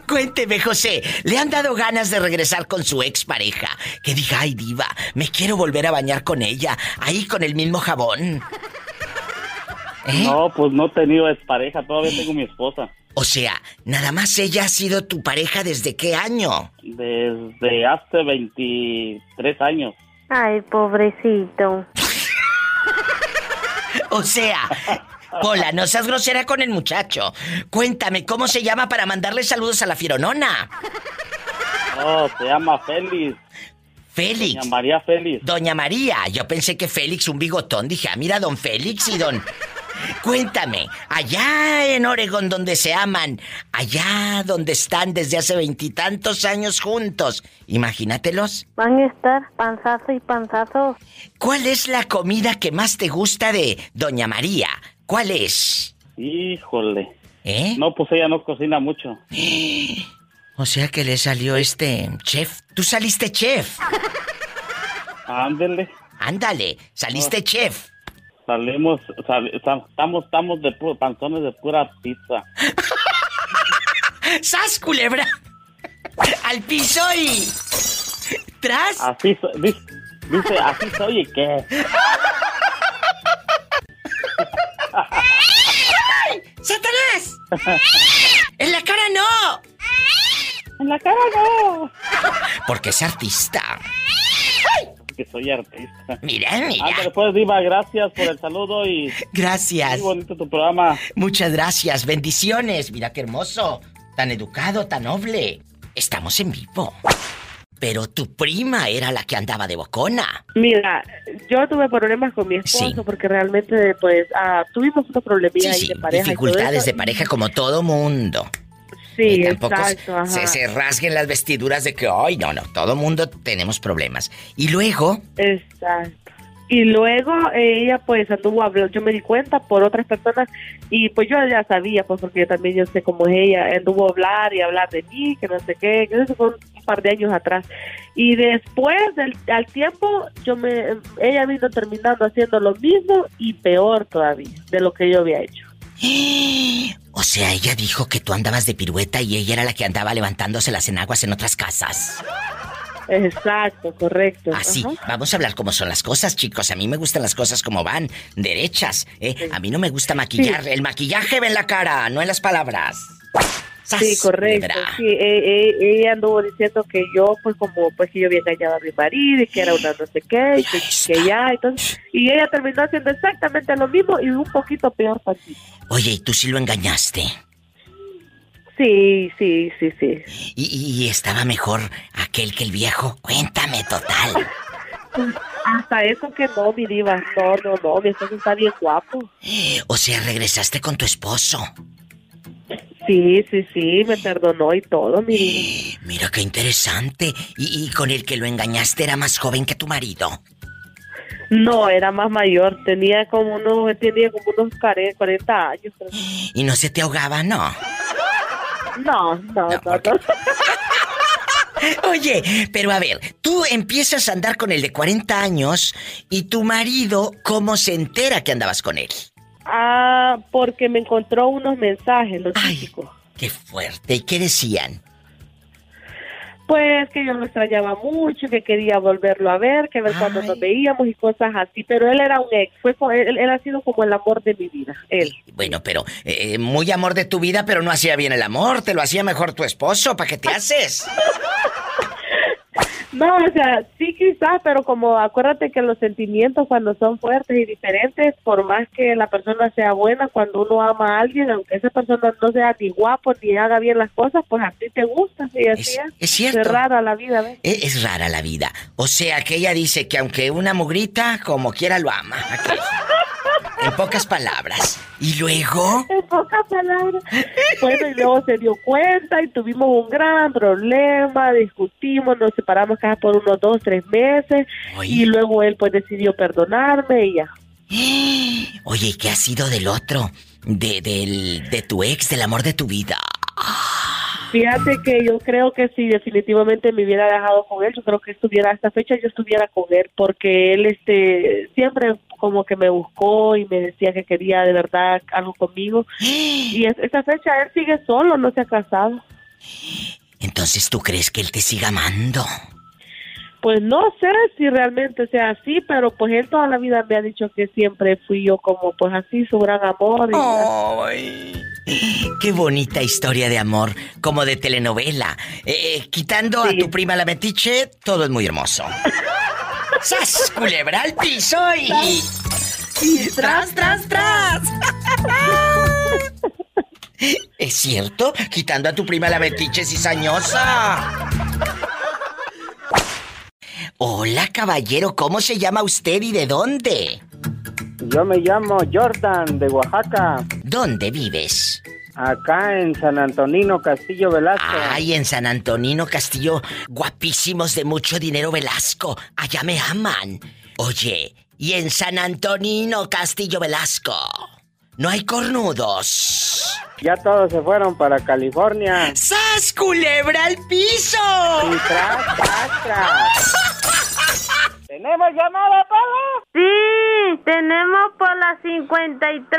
Speaker 2: Cuénteme, José, ¿le han dado ganas de regresar con su expareja? Que diga, ay, diva, me quiero volver a bañar con ella, ahí con el mismo jabón. ¿Eh?
Speaker 26: No, pues no he tenido pareja, todavía tengo mi esposa.
Speaker 2: O sea, nada más ella ha sido tu pareja desde qué año?
Speaker 26: Desde hace 23 años.
Speaker 6: Ay, pobrecito. <laughs>
Speaker 2: O sea, Pola, no seas grosera con el muchacho. Cuéntame, ¿cómo se llama para mandarle saludos a la Fironona?
Speaker 26: Oh, se llama Félix.
Speaker 2: Félix.
Speaker 26: Doña María Félix.
Speaker 2: Doña María, yo pensé que Félix un bigotón. Dije, ah, mira, don Félix y don... Cuéntame, allá en Oregon donde se aman, allá donde están desde hace veintitantos años juntos, imagínatelos.
Speaker 6: Van a estar panzazo y panzazo.
Speaker 2: ¿Cuál es la comida que más te gusta de Doña María? ¿Cuál es?
Speaker 26: Híjole.
Speaker 2: ¿Eh?
Speaker 26: No, pues ella no cocina mucho. <gasps>
Speaker 2: O sea que le salió este chef. ¿Tú saliste chef?
Speaker 26: Ándele.
Speaker 2: Ándale, saliste chef.
Speaker 26: Salimos, sal- sa- estamos, estamos de panzones de pura pizza. <laughs>
Speaker 2: ¡Sas, culebra! <laughs> ¡Al piso y... ¡Tras!
Speaker 26: Así, so- dice, dice, así soy y qué. <laughs>
Speaker 2: ¡En la cara no!
Speaker 23: En la cara no.
Speaker 2: Porque es artista.
Speaker 26: Que soy artista.
Speaker 2: Mira, mira.
Speaker 26: Ándale, pues, Diva, gracias por el saludo y...
Speaker 2: Gracias.
Speaker 26: Muy bonito tu programa.
Speaker 2: Muchas gracias. Bendiciones. Mira qué hermoso. Tan educado, tan noble. Estamos en vivo. Pero tu prima era la que andaba de bocona.
Speaker 27: Mira, yo tuve problemas con mi esposo
Speaker 2: Sí.
Speaker 27: porque realmente, pues, ah, tuvimos unos problemillas ahí de pareja.
Speaker 2: Dificultades de pareja como todo mundo.
Speaker 27: Sí,
Speaker 2: Y tampoco
Speaker 27: exacto,
Speaker 2: se, se rasguen las vestiduras de que, ay, no, no, todo mundo tenemos problemas. Y luego,
Speaker 27: Exacto. Y luego ella pues anduvo hablando, yo me di cuenta por otras personas y pues yo ya sabía, pues porque también yo sé cómo es ella, anduvo a hablar y hablar de mí, que no sé qué, que eso fue un par de años atrás. Y después del al tiempo, yo me ella vino terminando haciendo lo mismo y peor todavía de lo que yo había hecho. <gasps>
Speaker 2: o sea, ella dijo que tú andabas de pirueta y ella era la que andaba levantándose las enaguas en otras casas.
Speaker 27: Exacto, correcto.
Speaker 2: Así,
Speaker 27: Ajá.
Speaker 2: vamos a hablar cómo son las cosas, chicos. A mí me gustan las cosas como van, derechas. ¿eh? A mí no me gusta maquillar. El maquillaje ve en la cara, no en las palabras. ¡Sas,
Speaker 27: Sí, correcto. Sí, e- e- ella anduvo diciendo que yo, pues como, pues que yo había engañado a mi marido y que era una no sé qué, y que, que ya, entonces, y ella terminó haciendo exactamente lo mismo y un poquito peor para ti.
Speaker 2: Oye, ¿y tú sí lo engañaste?
Speaker 27: Sí, sí, sí, sí.
Speaker 2: ¿Y, y estaba mejor aquel que el viejo? Cuéntame, total.
Speaker 27: Hasta eso que no, mi diva, no, no, no, mi esposo está bien guapo. <gasps>
Speaker 2: O sea, regresaste con tu esposo.
Speaker 27: Sí, sí, sí, me perdonó y todo, mi vida.
Speaker 2: Mira qué interesante. ¿Y, y con el que lo engañaste era más joven que tu marido?
Speaker 27: No, era más mayor, tenía como unos, tenía como unos 40 40 años. creo.
Speaker 2: ¿Y no se te ahogaba, no?
Speaker 27: No, no, no, no. <laughs>
Speaker 2: Oye, pero a ver, tú empiezas a andar con el de 40 años y tu marido, ¿cómo se entera que andabas con él?
Speaker 27: Ah, porque me encontró unos mensajes, los típicos.
Speaker 2: Qué fuerte. ¿Y qué decían?
Speaker 27: Pues que yo lo extrañaba mucho, que quería volverlo a ver, que ver cuando nos veíamos y cosas así. Pero él era un ex, fue él, él ha sido como el amor de mi vida, él.
Speaker 2: Bueno, pero eh, muy amor de tu vida, pero no hacía bien el amor, te lo hacía mejor tu esposo, ¿para qué te haces? <laughs>
Speaker 27: No, o sea, sí quizás, pero como acuérdate que los sentimientos cuando son fuertes y diferentes, por más que la persona sea buena, cuando uno ama a alguien, aunque esa persona no sea ni guapo ni haga bien las cosas, pues a ti te gusta, y así es.
Speaker 2: es cierto.
Speaker 27: Es rara la vida, ¿ves?
Speaker 2: E- Es rara la vida. O sea, que ella dice que aunque una mugrita, como quiera lo ama. <laughs> En pocas palabras. ¿Y luego?
Speaker 27: En pocas palabras. Bueno, y luego se dio cuenta y tuvimos un gran problema, discutimos, nos separamos cada por unos dos, tres meses, y luego él pues decidió perdonarme y ya. <gasps>
Speaker 2: Oye, ¿y qué ha sido del otro? De, del, de tu ex, del amor de tu vida.
Speaker 27: Fíjate que yo creo que si definitivamente me hubiera dejado con él, yo creo que estuviera a esta fecha, yo estuviera con él, porque él este siempre como que me buscó y me decía que quería de verdad algo conmigo. <gasps> Y es- esta fecha él sigue solo, no se ha casado.
Speaker 2: Entonces, ¿tú crees que él te siga amando?
Speaker 27: Pues no sé si realmente sea así, pero pues él toda la vida me ha dicho que siempre fui yo como pues así su gran amor. y-
Speaker 2: Ay. Qué bonita historia de amor, como de telenovela. Eh, eh, quitando a tu prima la metiche, todo es muy hermoso. <laughs> ¡Sas! Culebra al piso y... y ¡Tras, tras, tras! ¿Es cierto? Quitando a tu prima la metiche cizañosa. Hola, caballero, ¿cómo se llama usted y de dónde?
Speaker 28: Yo me llamo Jordan de Oaxaca.
Speaker 2: ¿Dónde vives?
Speaker 28: Acá en San Antonino, Castillo Velasco.
Speaker 2: Ay, en San Antonino, Castillo, guapísimos de mucho dinero Velasco. Allá me aman. Oye, y en San Antonino, Castillo Velasco, no hay cornudos.
Speaker 28: Ya todos se fueron para California.
Speaker 2: ¡Sas, culebra al piso!
Speaker 28: Y tras, tras, tras. <laughs> ¿Tenemos llamada, Pablo?
Speaker 6: Sí, tenemos por la 53.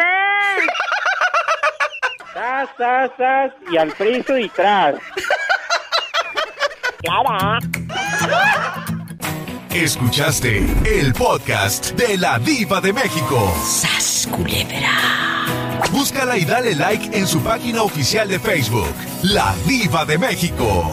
Speaker 28: Tras, tras, tras. Y al friso y tras. Clara.
Speaker 29: Escuchaste el podcast de la Diva de México.
Speaker 2: ¡Sas, culebra!
Speaker 29: Búscala y dale like en su página oficial de Facebook, La Diva de México.